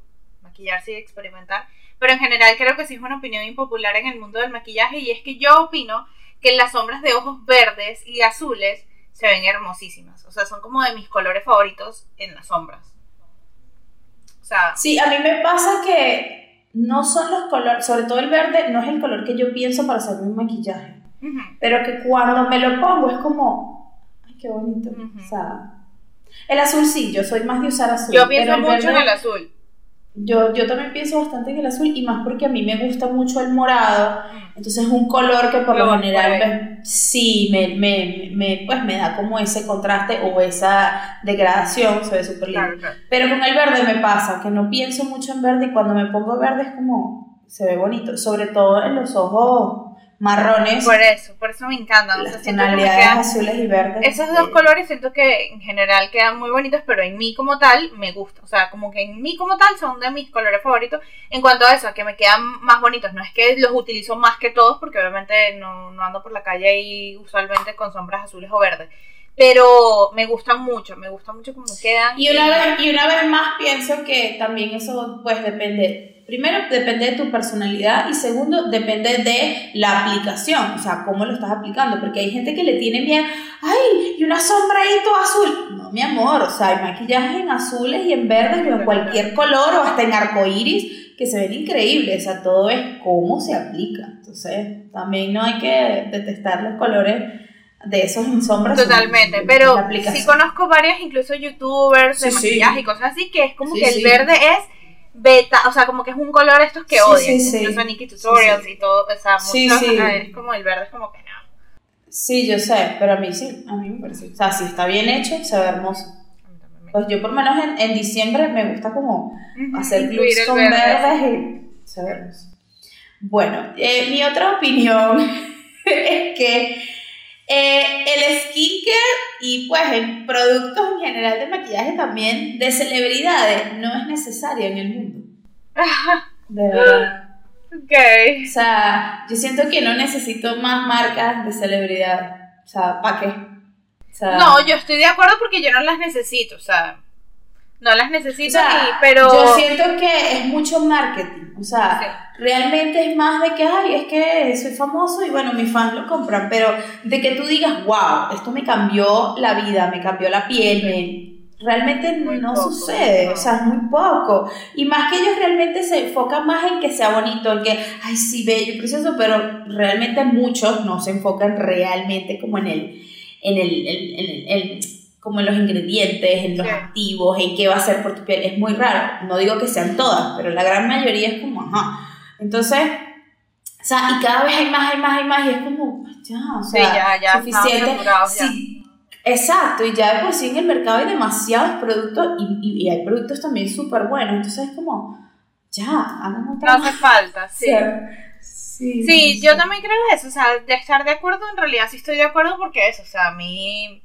maquillarse y experimentar, pero en general creo que sí es una opinión impopular en el mundo del maquillaje y es que yo opino que las sombras de ojos verdes y azules se ven hermosísimas. O sea, son como de mis colores favoritos en las sombras. O sea, sí, a mí me pasa que no son los colores, sobre todo el verde, no es el color que yo pienso para hacer un maquillaje. Pero que cuando me lo pongo es como, ay, qué bonito. O sea, el azul sí, yo soy más de usar azul. Yo pienso mucho en el azul. Yo, yo también pienso bastante en el azul y más porque a mí me gusta mucho el morado, entonces es un color que por lo, general sí me, me, me, pues me da como ese contraste o esa degradación, se ve súper lindo. Pero con el verde me pasa que no pienso mucho en verde y cuando me pongo verde es como se ve bonito, sobre todo en los ojos marrones. Por eso, por eso me encantan. Las tonalidades azules y verdes. Esos dos colores siento que en general quedan muy bonitos, pero en mí como tal me gusta. O sea, como que en mí como tal son de mis colores favoritos. En cuanto a eso, que me quedan más bonitos, no es que los utilizo más que todos, porque obviamente no, no ando por la calle y usualmente con sombras azules o verdes. Pero me gustan mucho, me gusta mucho cómo quedan. Y una, vez, y una vez más pienso que también eso pues depende primero depende de tu personalidad y segundo depende de la aplicación, o sea, cómo lo estás aplicando, porque hay gente que le tiene miedo, ay, y una sombra ahí todo azul. No, mi amor, o sea, hay maquillajes en azules y en verdes y en cualquier color o hasta en arcoíris que se ven increíbles, o sea, todo es cómo se aplica. Entonces, también no hay que detestar los colores de esos sombras. Totalmente, pero sí conozco varias, incluso youtubers de maquillaje y cosas así, que es como que el verde es beta, o sea, como que es un color estos que Sí, odian, sí, incluso Nikki Tutorials Sí, sí. y todo, o sea, muchos, es como el verde es como que no. Sí, yo sé, pero a mí sí, a mí me parece. O sea, si está bien hecho, se ve hermoso. Pues yo por lo menos en, en diciembre me gusta como hacer el con verde, verdes y se ve hermoso. Bueno, eh, mi otra opinión es que eh, el skincare y pues el productos en general de maquillaje también de celebridades no es necesario en el mundo. De verdad. Ok. O sea, yo siento que no necesito más marcas de celebridad. O sea, ¿para qué? O sea, No, yo estoy de acuerdo porque yo no las necesito, o sea, no las necesito o sea, ni, pero... yo siento que es mucho marketing. O sea, Sí. realmente es más de que, ay, es que soy famoso y bueno, mis fans lo compran. Pero de que tú digas, wow, esto me cambió la vida, me cambió la piel, me- realmente Muy no poco, sucede. O sea, es muy poco. Y más que ellos realmente se enfocan más en que sea bonito, en que, ay, sí, bello y precioso, pero realmente muchos no se enfocan realmente como en el, en el, en- en- en- como en los ingredientes, en los Sí. activos, en qué va a ser por tu piel. Es muy raro. No digo que sean todas, pero la gran mayoría es como, ajá. Entonces, o sea, y cada vez hay más, hay más, hay más, y es como, ya, o Sí, sea, ya, ya, suficiente. Sí, exacto, y ya de por sí en el mercado hay demasiados productos y, y- y hay productos también súper buenos, entonces es como, ya, No hace falta, sí. Sí, Sí, yo también creo eso, o sea, de estar de acuerdo, en realidad sí estoy de acuerdo porque eso, o sea, a mí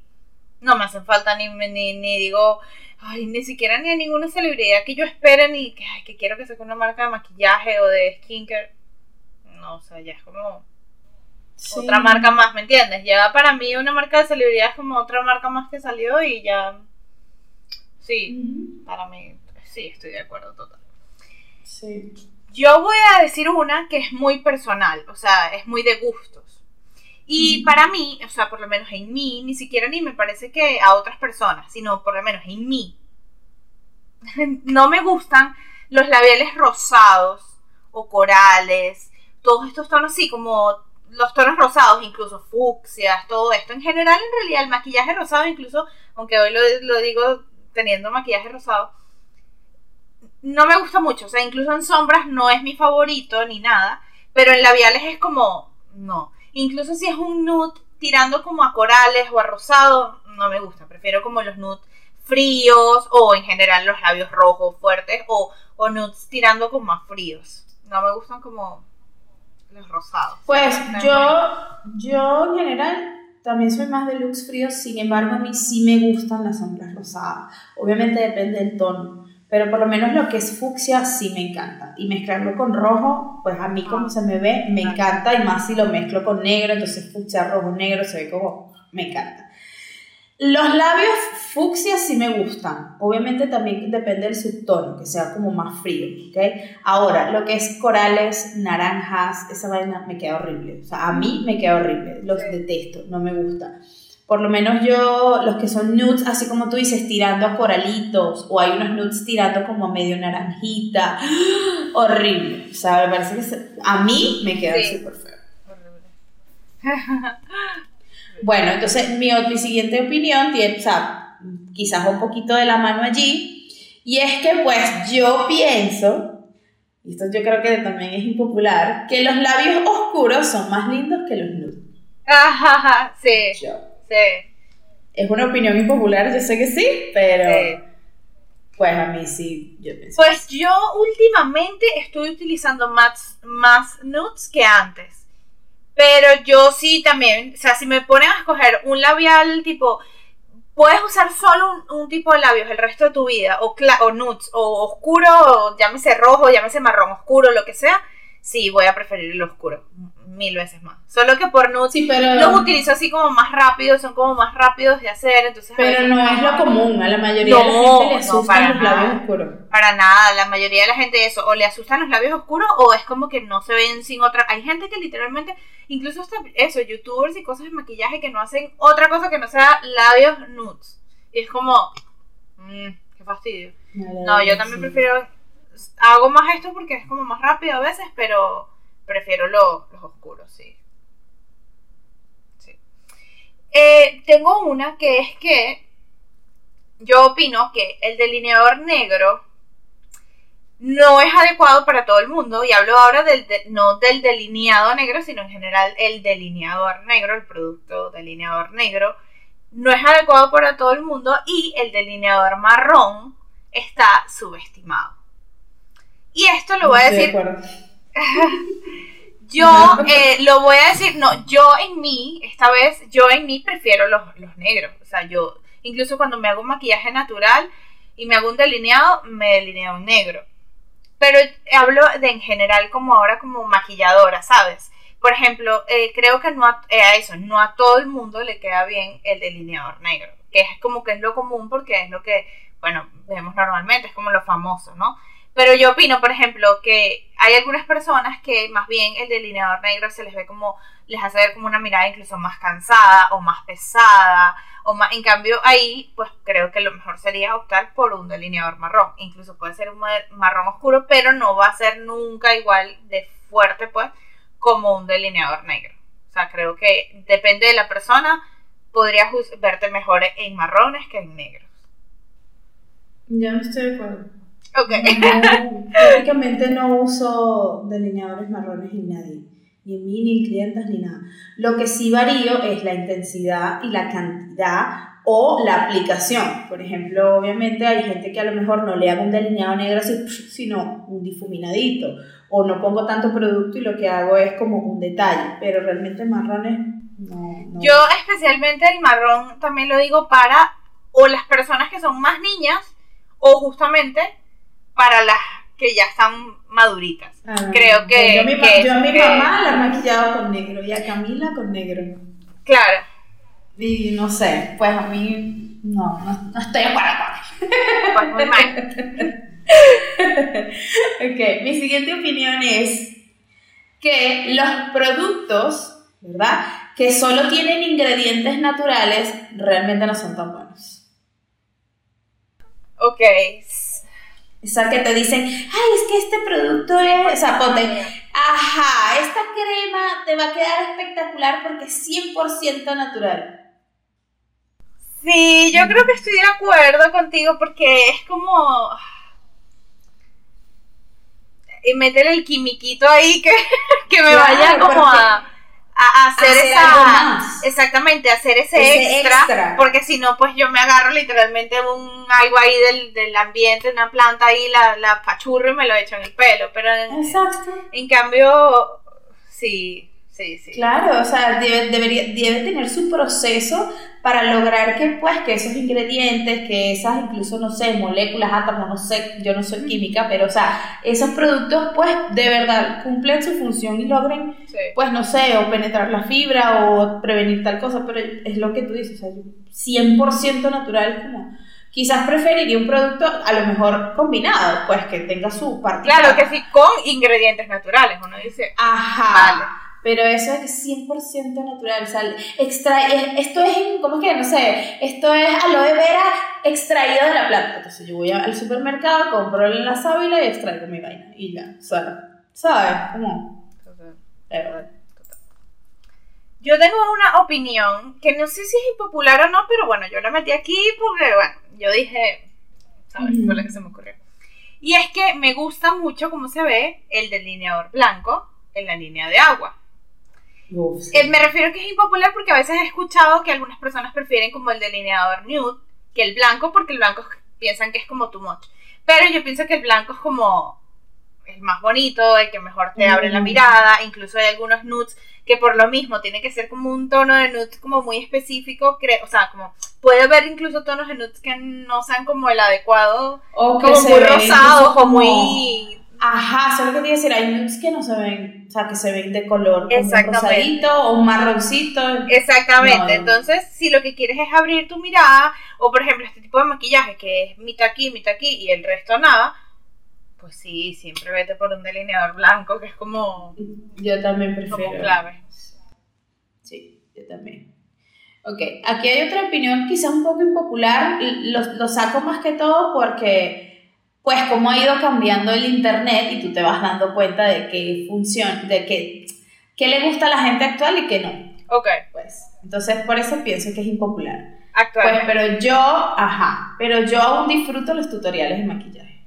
no me hacen falta ni, ni, ni digo, ay, ni siquiera ni a ninguna celebridad que yo espere ni que, ay, que quiero que saque una marca de maquillaje o de skincare. No, o sea, ya es como Sí. otra marca más, ¿me entiendes? Ya para mí una marca de celebridad es como otra marca más que salió y ya, sí, para mí, sí, estoy de acuerdo total. Sí. Yo voy a decir una que es muy personal, o sea, es muy de gustos. Y para mí, o sea, por lo menos en mí, ni siquiera ni me parece que a otras personas, sino por lo menos en mí, no me gustan los labiales rosados o corales, todos estos tonos así como los tonos rosados, incluso fucsias, todo esto. En general, en realidad, el maquillaje rosado, incluso, aunque hoy lo, lo digo teniendo maquillaje rosado, no me gusta mucho. O sea, incluso en sombras no es mi favorito ni nada, pero en labiales es como, no. Incluso si es un nude tirando como a corales o a rosado, no me gusta. Prefiero como los nudes fríos o en general los labios rojos fuertes o, o nudes tirando como a fríos. No me gustan como los rosados. Pues yo, yo en general también soy más de looks fríos, sin embargo a mí sí me gustan las sombras rosadas. Obviamente depende del tono, pero por lo menos lo que es fucsia sí me encanta. Y mezclarlo con rojo, pues a mí como se me ve, me encanta, y más si lo mezclo con negro, entonces fucsia, rojo, negro, se ve como, me encanta. Los labios fucsia sí me gustan. Obviamente también depende del subtono, que sea como más frío, ¿ok? Ahora, lo que es corales, naranjas, esa vaina me queda horrible. O sea, a mí me queda horrible. Los Sí. detesto, no me gusta. Por lo menos yo, los que son nudes, así como tú dices, tirando a coralitos, o hay unos nudes tirando como a medio naranjita. Horrible. O sea, me parece que se- a mí me queda Sí. súper feo. Horrible. Bueno, entonces mi, mi siguiente opinión tiene, o sea, quizás un poquito de la mano allí, y es que pues yo pienso, y esto yo creo que también es impopular, que los labios oscuros son más lindos que los nude. Ajaja, sí, Yo. Sí. Es una opinión impopular, yo sé que sí, pero Sí. pues a mí sí, yo pienso. Pues yo últimamente estoy utilizando más, más nudes que antes. Pero yo sí también, o sea, si me ponen a escoger un labial tipo, puedes usar solo un, un tipo de labios el resto de tu vida, o, o nudes, o oscuro, o llámese rojo, llámese marrón oscuro, lo que sea, sí, voy a preferir el oscuro, mil veces más. Solo que por nudes sí, pero, los utilizo así como más rápido, son como más rápidos de hacer, entonces... pero no es lo común, a la mayoría de la No, gente le no, asustan los labios oscuros. Para nada, la mayoría de la gente eso, o le asustan los labios oscuros o es como que no se ven sin otra. Hay gente que literalmente, incluso hasta eso, youtubers y cosas de maquillaje que no hacen otra cosa que no sea labios nudes. Y es como, mmm, qué fastidio. No, yo también Sí. prefiero, hago más esto porque es como más rápido a veces, pero prefiero lo- los oscuros, sí. Sí. Eh, tengo una que es que yo opino que el delineador negro no es adecuado para todo el mundo, y hablo ahora del, no del delineado negro, sino en general el delineador negro, el producto delineador negro, no es adecuado para todo el mundo y el delineador marrón está subestimado. Y esto lo voy a decir... yo eh, lo voy a decir, no, yo en mí, esta vez, yo en mí prefiero los, los negros. O sea, yo, incluso cuando me hago un maquillaje natural y me hago un delineado, me delineo en negro pero hablo de en general como ahora como maquilladora, ¿sabes? Por ejemplo, eh, creo que no a, eh, eso, no a todo el mundo le queda bien el delineador negro, que es como que es lo común porque es lo que, bueno, vemos normalmente, es como lo famoso, ¿no? Pero yo opino, por ejemplo, que hay algunas personas que más bien el delineador negro se les ve como, les hace ver como una mirada incluso más cansada o más pesada o más, en cambio ahí, pues creo que lo mejor sería optar por un delineador marrón. Incluso puede ser un marrón oscuro, pero no va a ser nunca igual de fuerte, pues, como un delineador negro. O sea, creo que depende de la persona, podrías verte mejor en marrones que en negros. Ya no estoy de acuerdo. Ok. prácticamente no uso delineadores marrones en nadie ni en mí, ni en clientes, ni nada. Lo que sí varío es la intensidad y la cantidad o la aplicación. Por ejemplo, obviamente hay gente que a lo mejor no le hago un delineado negro así, sino un difuminadito. O no pongo tanto producto y lo que hago es como un detalle. Pero realmente marrones no, Yo especialmente el marrón también lo digo para o las personas que son más niñas o justamente para las que ya están maduritas. Ah, Creo que. Yo, a mi, mamá la he maquillado con negro y a Camila con negro. Claro. Y no sé, pues a mí no, no, estoy acuerdo Pues muy mal. ok, mi siguiente opinión es que los productos, ¿verdad? Que solo tienen ingredientes naturales, realmente no son tan buenos. Ok, o sea, que te dicen, ay, es que este producto es, o sea, ponte, ajá, esta crema te va a quedar espectacular porque es 100% natural. Sí, yo creo que estoy de acuerdo contigo porque es como... Y meter el quimiquito ahí que, que me vaya como a hacer, esa exactamente hacer ese, extra, porque si no pues yo me agarro literalmente un algo ahí del, del ambiente una planta ahí la, la pachurro y me lo echo en el pelo pero en cambio sí Sí, sí. Claro, o sea, debe, debería, debe tener su proceso para lograr que, pues, que esos ingredientes, que esas incluso, no sé, moléculas, átomos, no sé, yo no soy química, pero, o sea, esos productos, pues, de verdad cumplen su función y logren, pues, no sé, o penetrar la fibra o prevenir tal cosa, pero es lo que tú dices, o sea, 100% natural, como quizás preferiría un producto a lo mejor combinado, pues que tenga su parte. Claro que sí, con ingredientes naturales, uno dice, ajá. Vale pero eso es 100% natural. O sea, extrae, esto es, ¿cómo es que? No sé, esto es aloe vera extraído de la planta. Entonces yo voy al supermercado, compro la sábila y extraigo mi vaina. Y ya, o sea, ¿sabes? ¿Cómo? Yo tengo una opinión que no sé si es impopular o no, pero bueno, yo la metí aquí porque, bueno, yo dije, ¿sabes? Fue lo que se me ocurrió. Y es que me gusta mucho cómo se ve el delineador blanco en la línea de agua. Eh, me refiero a que es impopular porque a veces he escuchado que algunas personas prefieren como el delineador nude que el blanco porque el blanco piensan que es como too much. Pero yo pienso que el blanco es como el más bonito, el que mejor te abre la mm. mirada. Incluso hay algunos nudes que por lo mismo tiene que ser como un tono de nude como muy específico. O sea, como puede haber incluso tonos de nudes que no sean como el adecuado, o como muy rosados o muy Ajá, solo que te iba a decir, hay nudes que no se ven, o sea, que se ven de color, como un rosadito o un marroncito. Exactamente, entonces si lo que quieres es abrir tu mirada, o por ejemplo este tipo de maquillaje que es mitad aquí, mitad aquí y el resto nada, pues sí, siempre vete por un delineador blanco que es como... Yo también prefiero. clave. Sí, yo también. Ok, aquí hay otra opinión quizá un poco impopular, lo, lo saco más que todo porque pues cómo ha ido cambiando el internet y tú te vas dando cuenta de qué funciona, de qué, qué le gusta a la gente actual y qué no. Ok. Pues, entonces por eso pienso que es impopular. Actual. Pues, pero yo, ajá, pero yo aún disfruto los tutoriales de maquillaje.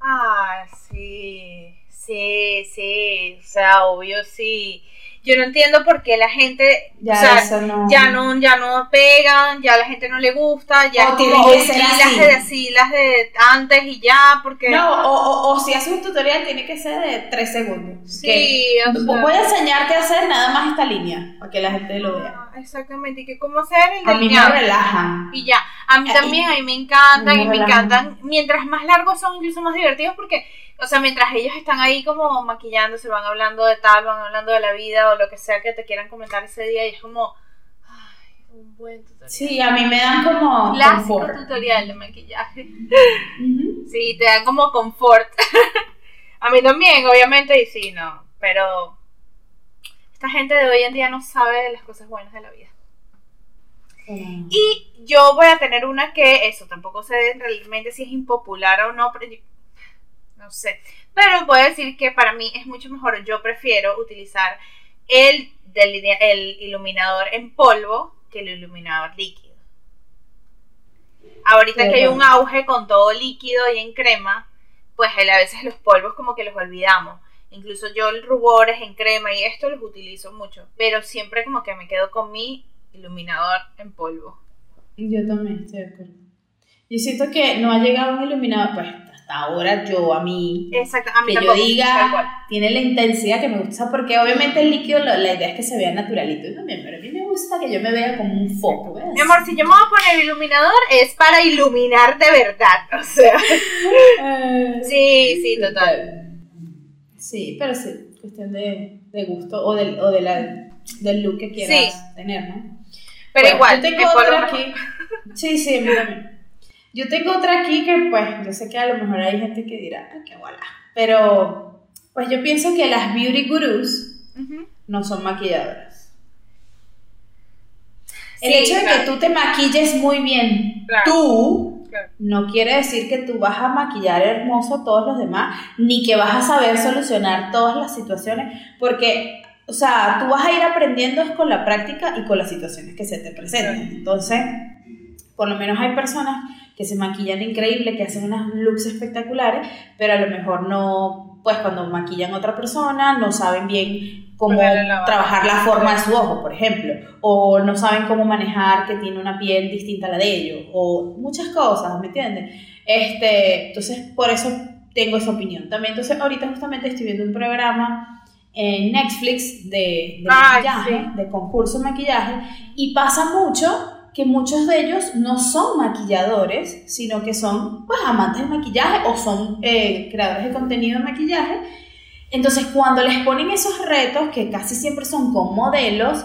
Ah, sí, sí, sí, o sea, obvio, sí. Yo no entiendo por qué la gente Ya o sea, eso no. ya no ya no pegan, ya la gente no le gusta, ya como que ser sí, así. las de así, las de antes y ya, porque No, o, o, o si haces un tutorial tiene que ser de 3 segundos. Que sí, o sea, Voy a enseñarte a hacer nada más esta línea, para que la gente lo vea. ah, exactamente, y que cómo hacer el A mí me relajan. Y ya, a mí también, a mí me encantan, me y me relajan. encantan. Mientras más largos son, incluso más divertidos, porque, o sea, mientras ellos están ahí como maquillándose, van hablando de tal, van hablando de la vida o lo que sea que te quieran comentar ese día, y es como, ay, un buen tutorial. Sí, a mí me dan como Clásico confort. tutorial de maquillaje. Sí, te dan como confort. a mí también, obviamente, y sí, no, pero esta gente de hoy en día no sabe de las cosas buenas de la vida. Y yo voy a tener una que, eso, tampoco sé realmente si es impopular o no, pero no sé. Pero voy a decir que para mí es mucho mejor, yo prefiero utilizar el, iluminador en polvo que el iluminador líquido. Ahorita que hay un auge con todo líquido y en crema, pues a veces los polvos como que los olvidamos. Incluso yo el rubores en crema y esto los utilizo mucho, pero siempre como que me quedo con mi iluminador en polvo. Yo también estoy de acuerdo. Yo siento que no ha llegado un iluminador, pues hasta ahora yo, a mí, Exacto, a mí que yo tampoco, diga, tiene la intensidad que me gusta, porque obviamente el líquido, la idea es que se vea naturalito y también, pero a mí me gusta que yo me vea como un foco, ¿ves? Mi amor, si yo me voy a poner iluminador es para iluminar de verdad, o sea. Sí, sí, total. Sí, pero sí, cuestión de, de gusto o, del, o de la, del look que quieras tener, ¿no? Pero Bueno, igual, yo tengo otra aquí. Sí, sí, a mí también. Yo tengo otra aquí que, pues, yo sé que a lo mejor hay gente que dirá, ah, qué guala. Pero, pues yo pienso que las beauty gurus no son maquilladoras. El Sí, hecho de claro. que tú te maquilles muy bien, Claro. tú, Claro. no quiere decir que tú vas a maquillar hermoso a todos los demás, ni que vas a saber solucionar todas las situaciones, porque, o sea, tú vas a ir aprendiendo es con la práctica y con las situaciones que se te presentan. Entonces, por lo menos hay personas que se maquillan increíble, que hacen unos looks espectaculares, pero a lo mejor no, pues cuando maquillan a otra persona, no saben bien cómo la trabajar la forma de su ojo, por ejemplo, o no saben cómo manejar que tiene una piel distinta a la de ellos, o muchas cosas, ¿me entiendes? Este, entonces, por eso tengo esa opinión. También, entonces, ahorita justamente estoy viendo un programa en Netflix de, de Ay, maquillaje, sí. de concurso de maquillaje, y pasa mucho que muchos de ellos no son maquilladores, sino que son pues, amantes del maquillaje o son eh, creadores de contenido de maquillaje. Entonces, cuando les ponen esos retos, que casi siempre son con modelos,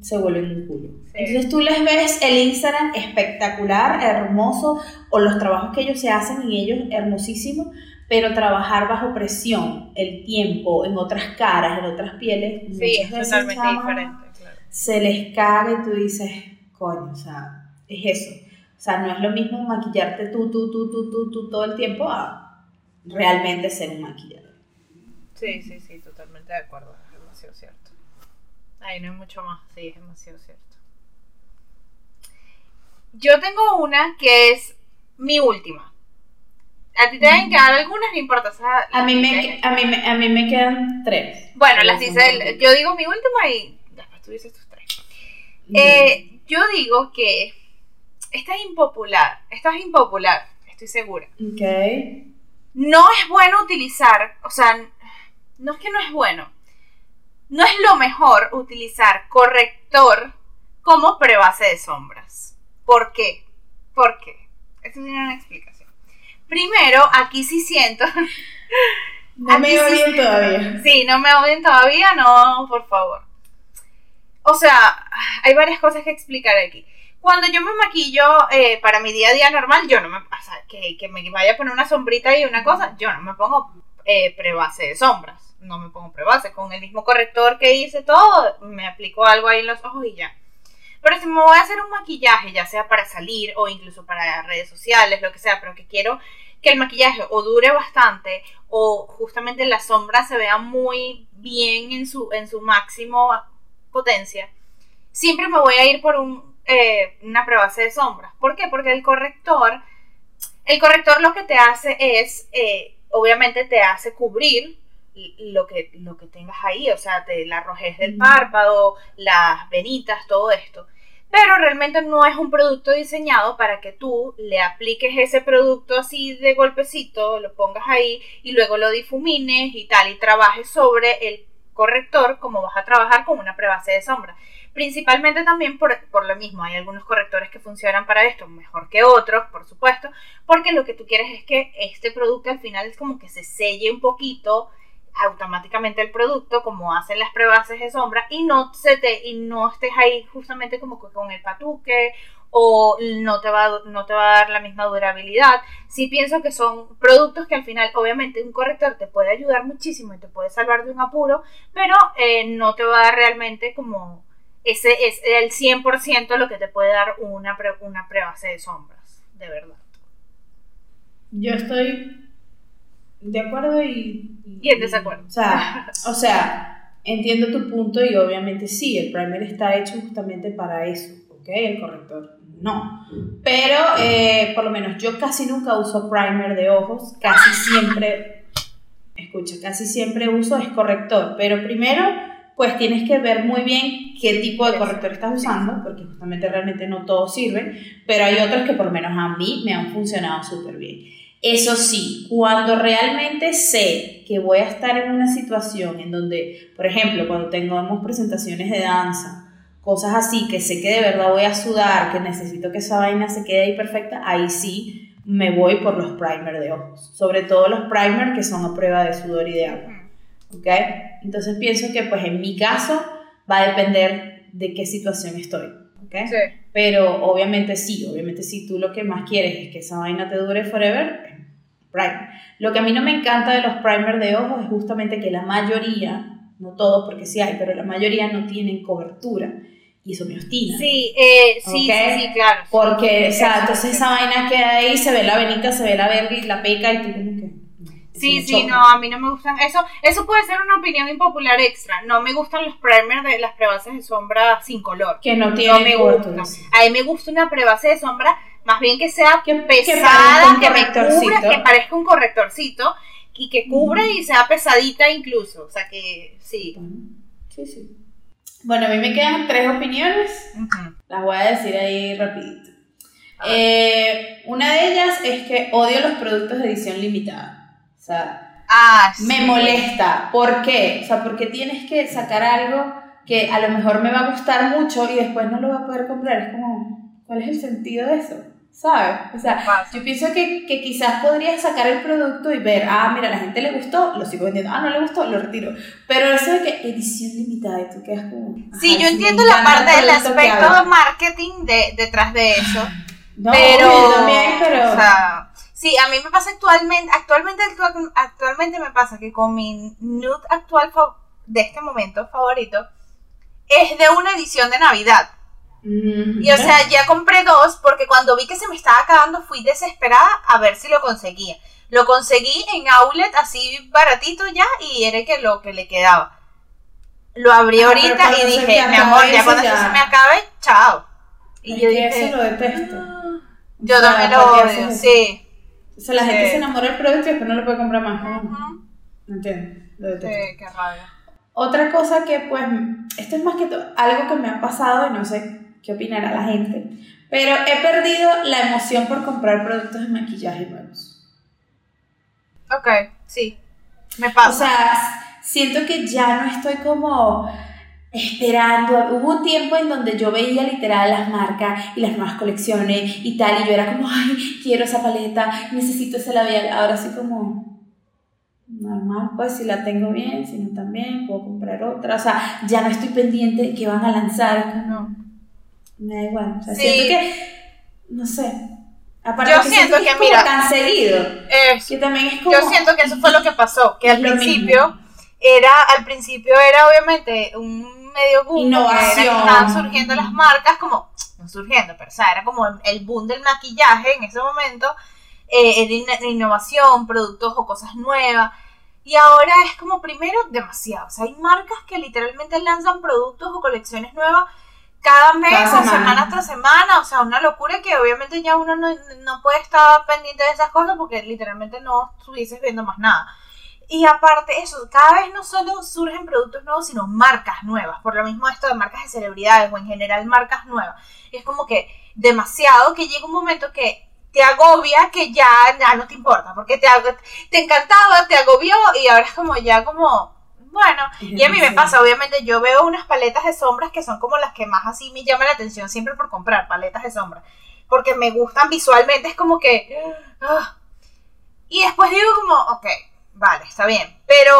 se vuelven un culo. Sí. Entonces tú les ves el Instagram espectacular, hermoso, o los trabajos que ellos se hacen y ellos hermosísimos, pero trabajar bajo presión, el tiempo, en otras caras, en otras pieles, Sí, es totalmente diferente, claro. se les caga y tú dices, coño, o sea, es eso. O sea, no es lo mismo maquillarte tú, tú, tú, tú, tú, tú todo el tiempo a realmente ser un maquillador. Sí, sí, sí, totalmente de acuerdo, es demasiado cierto. Ahí no hay mucho más, sí, es demasiado cierto. Yo tengo una que es mi última. A ti te deben quedar algunas, no importa. o sea, A mí me, a mí me, a mí me quedan tres. Bueno, las dice él. cortitas. Yo digo mi última y después tú dices tus tres. Eh, yo digo que esta es impopular. Esta es impopular, estoy segura. Ok. No es bueno utilizar, o sea, no es que no es bueno. No es lo mejor utilizar corrector como prebase de sombras. ¿Por qué? ¿Por qué? Esto tiene una explicación. Primero, aquí sí siento. No me va sí- todavía. Sí, no me odien todavía, no, por favor. O sea, hay varias cosas que explicar aquí. Cuando yo me maquillo eh, para mi día a día normal, yo no me. O sea, que, que me vaya a poner una sombrita y una cosa, yo no me pongo eh, prebase de sombras. No me pongo prebase. Con el mismo corrector que hice todo, me aplico algo ahí en los ojos y ya. Pero si me voy a hacer un maquillaje, ya sea para salir o incluso para redes sociales, lo que sea, pero que quiero que el maquillaje o dure bastante o justamente la sombra se vea muy bien en su, en su máximo potencia, siempre me voy a ir por un, eh, una prebase de sombras. ¿Por qué? Porque el corrector, el corrector lo que te hace es eh, obviamente te hace cubrir lo que, lo que tengas ahí, o sea, te, la rojez del párpado, las venitas, todo esto. Pero realmente no es un producto diseñado para que tú le apliques ese producto así de golpecito, lo pongas ahí y luego lo difumines y tal, y trabajes sobre el corrector como vas a trabajar con una prebase de sombra. Principalmente también por, por, lo mismo, hay algunos correctores que funcionan para esto mejor que otros, por supuesto, porque lo que tú quieres es que este producto al final es como que se selle un poquito automáticamente el producto como hacen las prebases de sombra y no se te y no estés ahí justamente como con el patuque o no te va no te va a dar la misma durabilidad. Sí pienso que son productos que al final obviamente un corrector te puede ayudar muchísimo y te puede salvar de un apuro, pero eh, no te va a dar realmente como ese es el 100% lo que te puede dar una, una prebase de sombras, de verdad. Yo estoy de acuerdo y, y, en desacuerdo. O sea, o sea, entiendo tu punto y obviamente sí, el primer está hecho justamente para eso, ¿ok? El corrector no. Pero eh, por lo menos yo casi nunca uso primer de ojos, casi siempre, escucha, casi siempre uso es corrector, pero primero pues tienes que ver muy bien qué tipo de corrector estás usando, porque justamente realmente no todos sirven, pero hay otros que por lo menos a mí me han funcionado súper bien. Eso sí, cuando realmente sé que voy a estar en una situación en donde, por ejemplo, cuando tengamos presentaciones de danza, cosas así, que sé que de verdad voy a sudar, que necesito que esa vaina se quede ahí perfecta, ahí sí me voy por los primer de ojos. Sobre todo los primer que son a prueba de sudor y de agua. ¿Ok? Entonces pienso que pues en mi caso va a depender de qué situación estoy. ¿Ok? Sí. Pero obviamente sí, obviamente si tú lo que más quieres es que esa vaina te dure forever, primer. Lo que a mí no me encanta de los primers de ojos es justamente que la mayoría, no todos porque sí hay, pero la mayoría no tienen cobertura. Y eso me obstina. Sí, eh, sí, sí, claro. Porque, o sea, entonces esa vaina queda ahí, se ve la venita, se ve la verga y la peca y tú como que... Sí, sí, no, a mí no me gustan. Eso, eso puede ser una opinión impopular extra. No me gustan los primers de las prebases de sombra sin color. Que no tienen no me gustan. A mí me gusta una prebase de sombra más bien que sea que pesada, que, me cubra, que parezca un correctorcito y que cubra y sea pesadita incluso. O sea que sí. Sí, sí. Bueno, a mí me quedan tres opiniones. Las voy a decir ahí rapidito. Eh, una de ellas es que odio los productos de edición limitada. O sea, ah, me molesta. ¿Por qué? O sea, porque tienes que sacar algo que a lo mejor me va a gustar mucho y después no lo va a poder comprar. Es como, ¿cuál es el sentido de eso? ¿Sabes? O sea, yo pienso que, que, quizás podrías sacar el producto y ver, ah, mira, a la gente le gustó, lo sigo vendiendo, ah, no le gustó, lo retiro. Pero eso de que edición limitada y tú quedas como... Sí, yo entiendo la parte del aspecto de marketing de, detrás de eso. No, pero, también, pero... O sea, sí, a mí me pasa actualmente, actualmente, actualmente me pasa que con mi nude actual de este momento favorito es de una edición de Navidad. Y o sea, ya compré dos porque cuando vi que se me estaba acabando fui desesperada a ver si lo conseguía. Lo conseguí en outlet así baratito ya y era que lo que le quedaba. Lo abrí ah, ahorita y dije, mi amor, ya cuando se me acabe, chao. Y yo dije, eso lo detesto. Yo también lo odio, sí. O sea, la gente se enamora del producto y después no lo puede comprar más. ¿no? entiendo, lo detesto. Sí, qué rabia. Otra cosa que, pues, esto es más que todo, algo que me ha pasado y no sé qué opinará la gente. Pero he perdido la emoción por comprar productos de maquillaje nuevos. Ok, sí. Me pasa. O sea, siento que ya no estoy como esperando. Hubo un tiempo en donde yo veía literal las marcas y las nuevas colecciones y tal, y yo era como, ay, quiero esa paleta, necesito ese labial. Ahora sí como normal, pues si la tengo bien, si no también, puedo comprar otra. O sea, ya no estoy pendiente de que van a lanzar. No me da igual. O sea, siento que, no sé. Aparte yo siento que, mira, tan seguido. que también es como, yo siento que eso fue lo que pasó, que al principio era, al principio era obviamente un medio boom, innovación, estaban surgiendo las marcas como, no surgiendo, pero o sea, era como el boom del maquillaje en ese momento, eh, de innovación, productos o cosas nuevas. Y ahora es como primero demasiado. O sea, hay marcas que literalmente lanzan productos o colecciones nuevas cada mes o semana. tras semana, o sea, una locura que obviamente ya uno no, no, puede estar pendiente de esas cosas porque literalmente no estuvieses viendo más nada. Y aparte eso, cada vez no solo surgen productos nuevos, sino marcas nuevas, por lo mismo esto de marcas de celebridades o en general marcas nuevas. Es como que demasiado que llega un momento que te agobia que ya, ya no te importa, porque te, te encantaba, te agobió y ahora es como ya como bueno, y a mí me pasa, obviamente, yo veo unas paletas de sombras que son como las que más así me llaman la atención siempre por comprar paletas de sombras, porque me gustan visualmente, es como que... Ah. Y después digo como, ok, vale, está bien, pero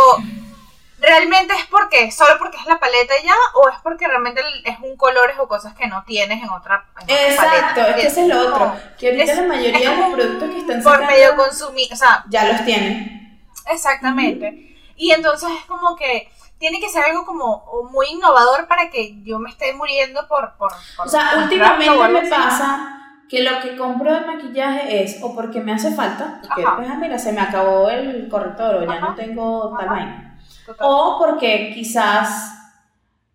realmente es porque, solo porque es la paleta ya, o es porque realmente es un colores o cosas que no tienes en otra, Exacto, es que ese es lo otro, que ahorita la mayoría de los productos que están sacando, por medio consumir, o sea, ya los tienen. Exactamente. Y entonces es como que tiene que ser algo como muy innovador para que yo me esté muriendo por... por, o sea, últimamente me pasa que lo que compro de maquillaje es o porque me hace falta, que pues, ah, mira, se me acabó el corrector o ya no tengo tal vaina. O porque quizás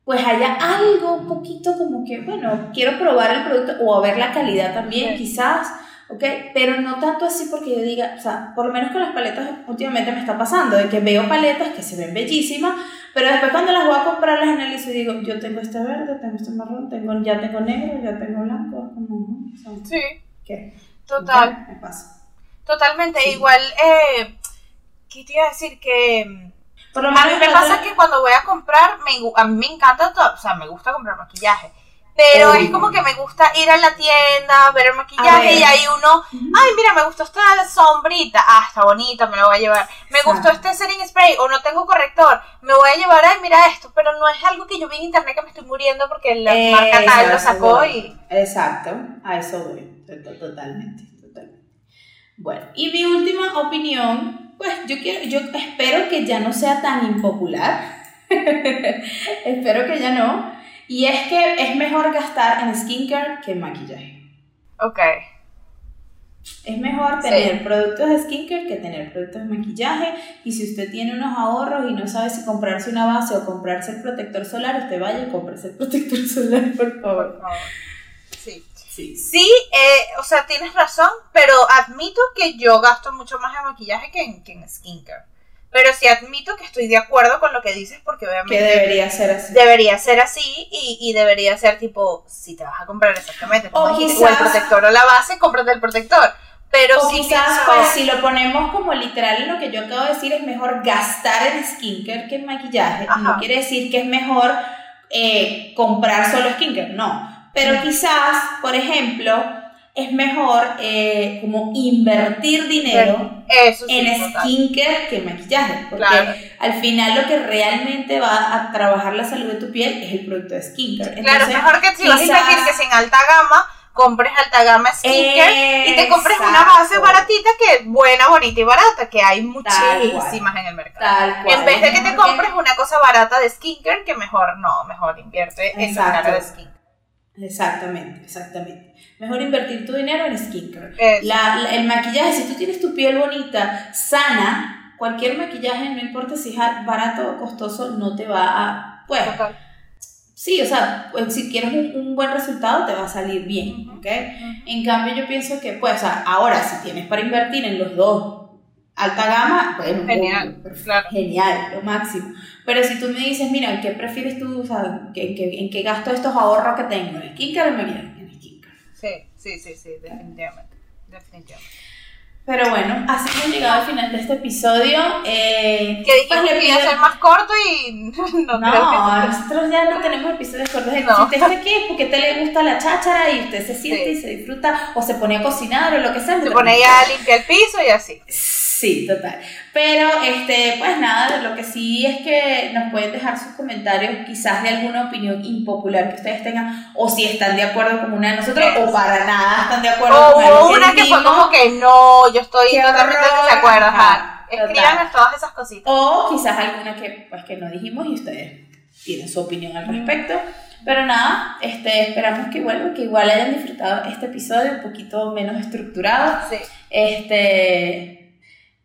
pues haya algo un poquito como que, bueno, quiero probar el producto o a ver la calidad también, quizás ¿ok? Pero no tanto así porque yo diga, o sea, por lo menos con las paletas últimamente me está pasando, de que veo paletas que se ven bellísimas, pero después cuando las voy a comprar las analizo y digo, yo tengo este verde, tengo este marrón, tengo, ya tengo negro, ya tengo blanco, como, sí. ¿Qué? Total. Me pasa. Totalmente, igual, eh, ¿qué te iba a decir? Que... Por lo menos a mí me pasa que cuando voy a comprar, me, a mí me encanta, todo, o sea, me gusta comprar maquillaje pero es como que me gusta ir a la tienda, ver el maquillaje y hay uno, ay, mira, me gustó esta sombrita, ah, está bonita, me lo voy a llevar. Me gustó este setting spray o no tengo corrector, me voy a llevar, ay, mira esto, pero no es algo que yo vi en internet que me estoy muriendo porque la marca tal lo sacó y... Exacto, a eso voy, totalmente, totalmente. Bueno, y mi última opinión, pues yo quiero, yo espero que ya no sea tan impopular. espero que ya no y es que es mejor gastar en skincare que en maquillaje. Ok. Es mejor tener productos de skincare que tener productos de maquillaje. Y si usted tiene unos ahorros y no sabe si comprarse una base o comprarse el protector solar, usted vaya y cómprese el protector solar, por favor. Sí. Sí, sí eh, o sea, tienes razón, pero admito que yo gasto mucho más en maquillaje que en, que en skincare. Pero sí admito que estoy de acuerdo con lo que dices porque obviamente... Que debería ser así. Debería ser así y, y debería ser tipo, si te vas a comprar exactamente, o, quizás, el protector o la base, cómprate el protector. Pero o quizás, pues, si lo ponemos como literal lo que yo acabo de decir, es mejor gastar en skincare que en maquillaje. No quiere decir que es mejor eh, comprar solo skincare, no. Pero quizás, por ejemplo, es mejor eh, como invertir dinero en skincare que en maquillaje. Porque al final lo que realmente va a trabajar la salud de tu piel es el producto de skincare. claro, es mejor que si vas a invertir que si en alta gama compres alta gama skincare y te compres una base baratita que es buena, bonita y barata, que hay muchísimas en el mercado. En vez de que te compres una cosa barata de skincare, que mejor no, mejor invierte en la de skincare. Exactamente, exactamente. Mejor invertir tu dinero en skincare. el maquillaje, si tú tienes tu piel bonita, sana, cualquier maquillaje, no importa si es barato o costoso, no te va a... Pues, Sí, o sea, pues, si quieres un, buen resultado, te va a salir bien, ¿ok? En cambio, yo pienso que, pues, ahora, si tienes para invertir en los dos alta gama, bueno, genial, genial, lo máximo. Pero si tú me dices, mira, ¿qué prefieres tú? O sea, ¿en qué, en qué gasto estos ahorros que tengo? ¿En skincare o en En skincare. Sí, sí, sí, sí, definitivamente. Definitivamente. Pero bueno, así hemos llegado al final de este episodio. Eh, que dijimos pues, que iba a ser más corto y no, no creo nosotros ya no tenemos episodios cortos. Si usted está aquí es porque a usted le gusta la cháchara y usted se siente y se disfruta o se pone a cocinar o lo que sea. Se pone ya a limpiar el piso y así. Sí, total. Pero, este, pues nada, lo que sí es que nos pueden dejar sus comentarios, quizás de alguna opinión impopular que ustedes tengan, o si están de acuerdo con una de nosotros, o para nada están de acuerdo con O una que fue como que no, yo estoy totalmente de acuerdo. Escríbanos todas esas cositas. O quizás alguna que, pues, que no dijimos y ustedes tienen su opinión al respecto. Pero nada, este, esperamos que igual, que igual hayan disfrutado este episodio un poquito menos estructurado. Sí. Este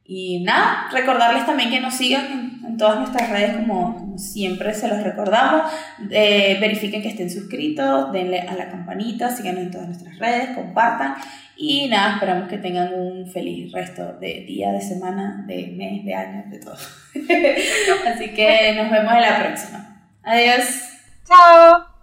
Y nada, recordarles también que nos sigan en, todas nuestras redes como, siempre se los recordamos. Eh, verifiquen que estén suscritos, denle a la campanita, síganos en todas nuestras redes, compartan. Y nada, esperamos que tengan un feliz resto de día, de semana, de mes, de año, de todo. Así que nos vemos en la próxima. Adiós. Chao.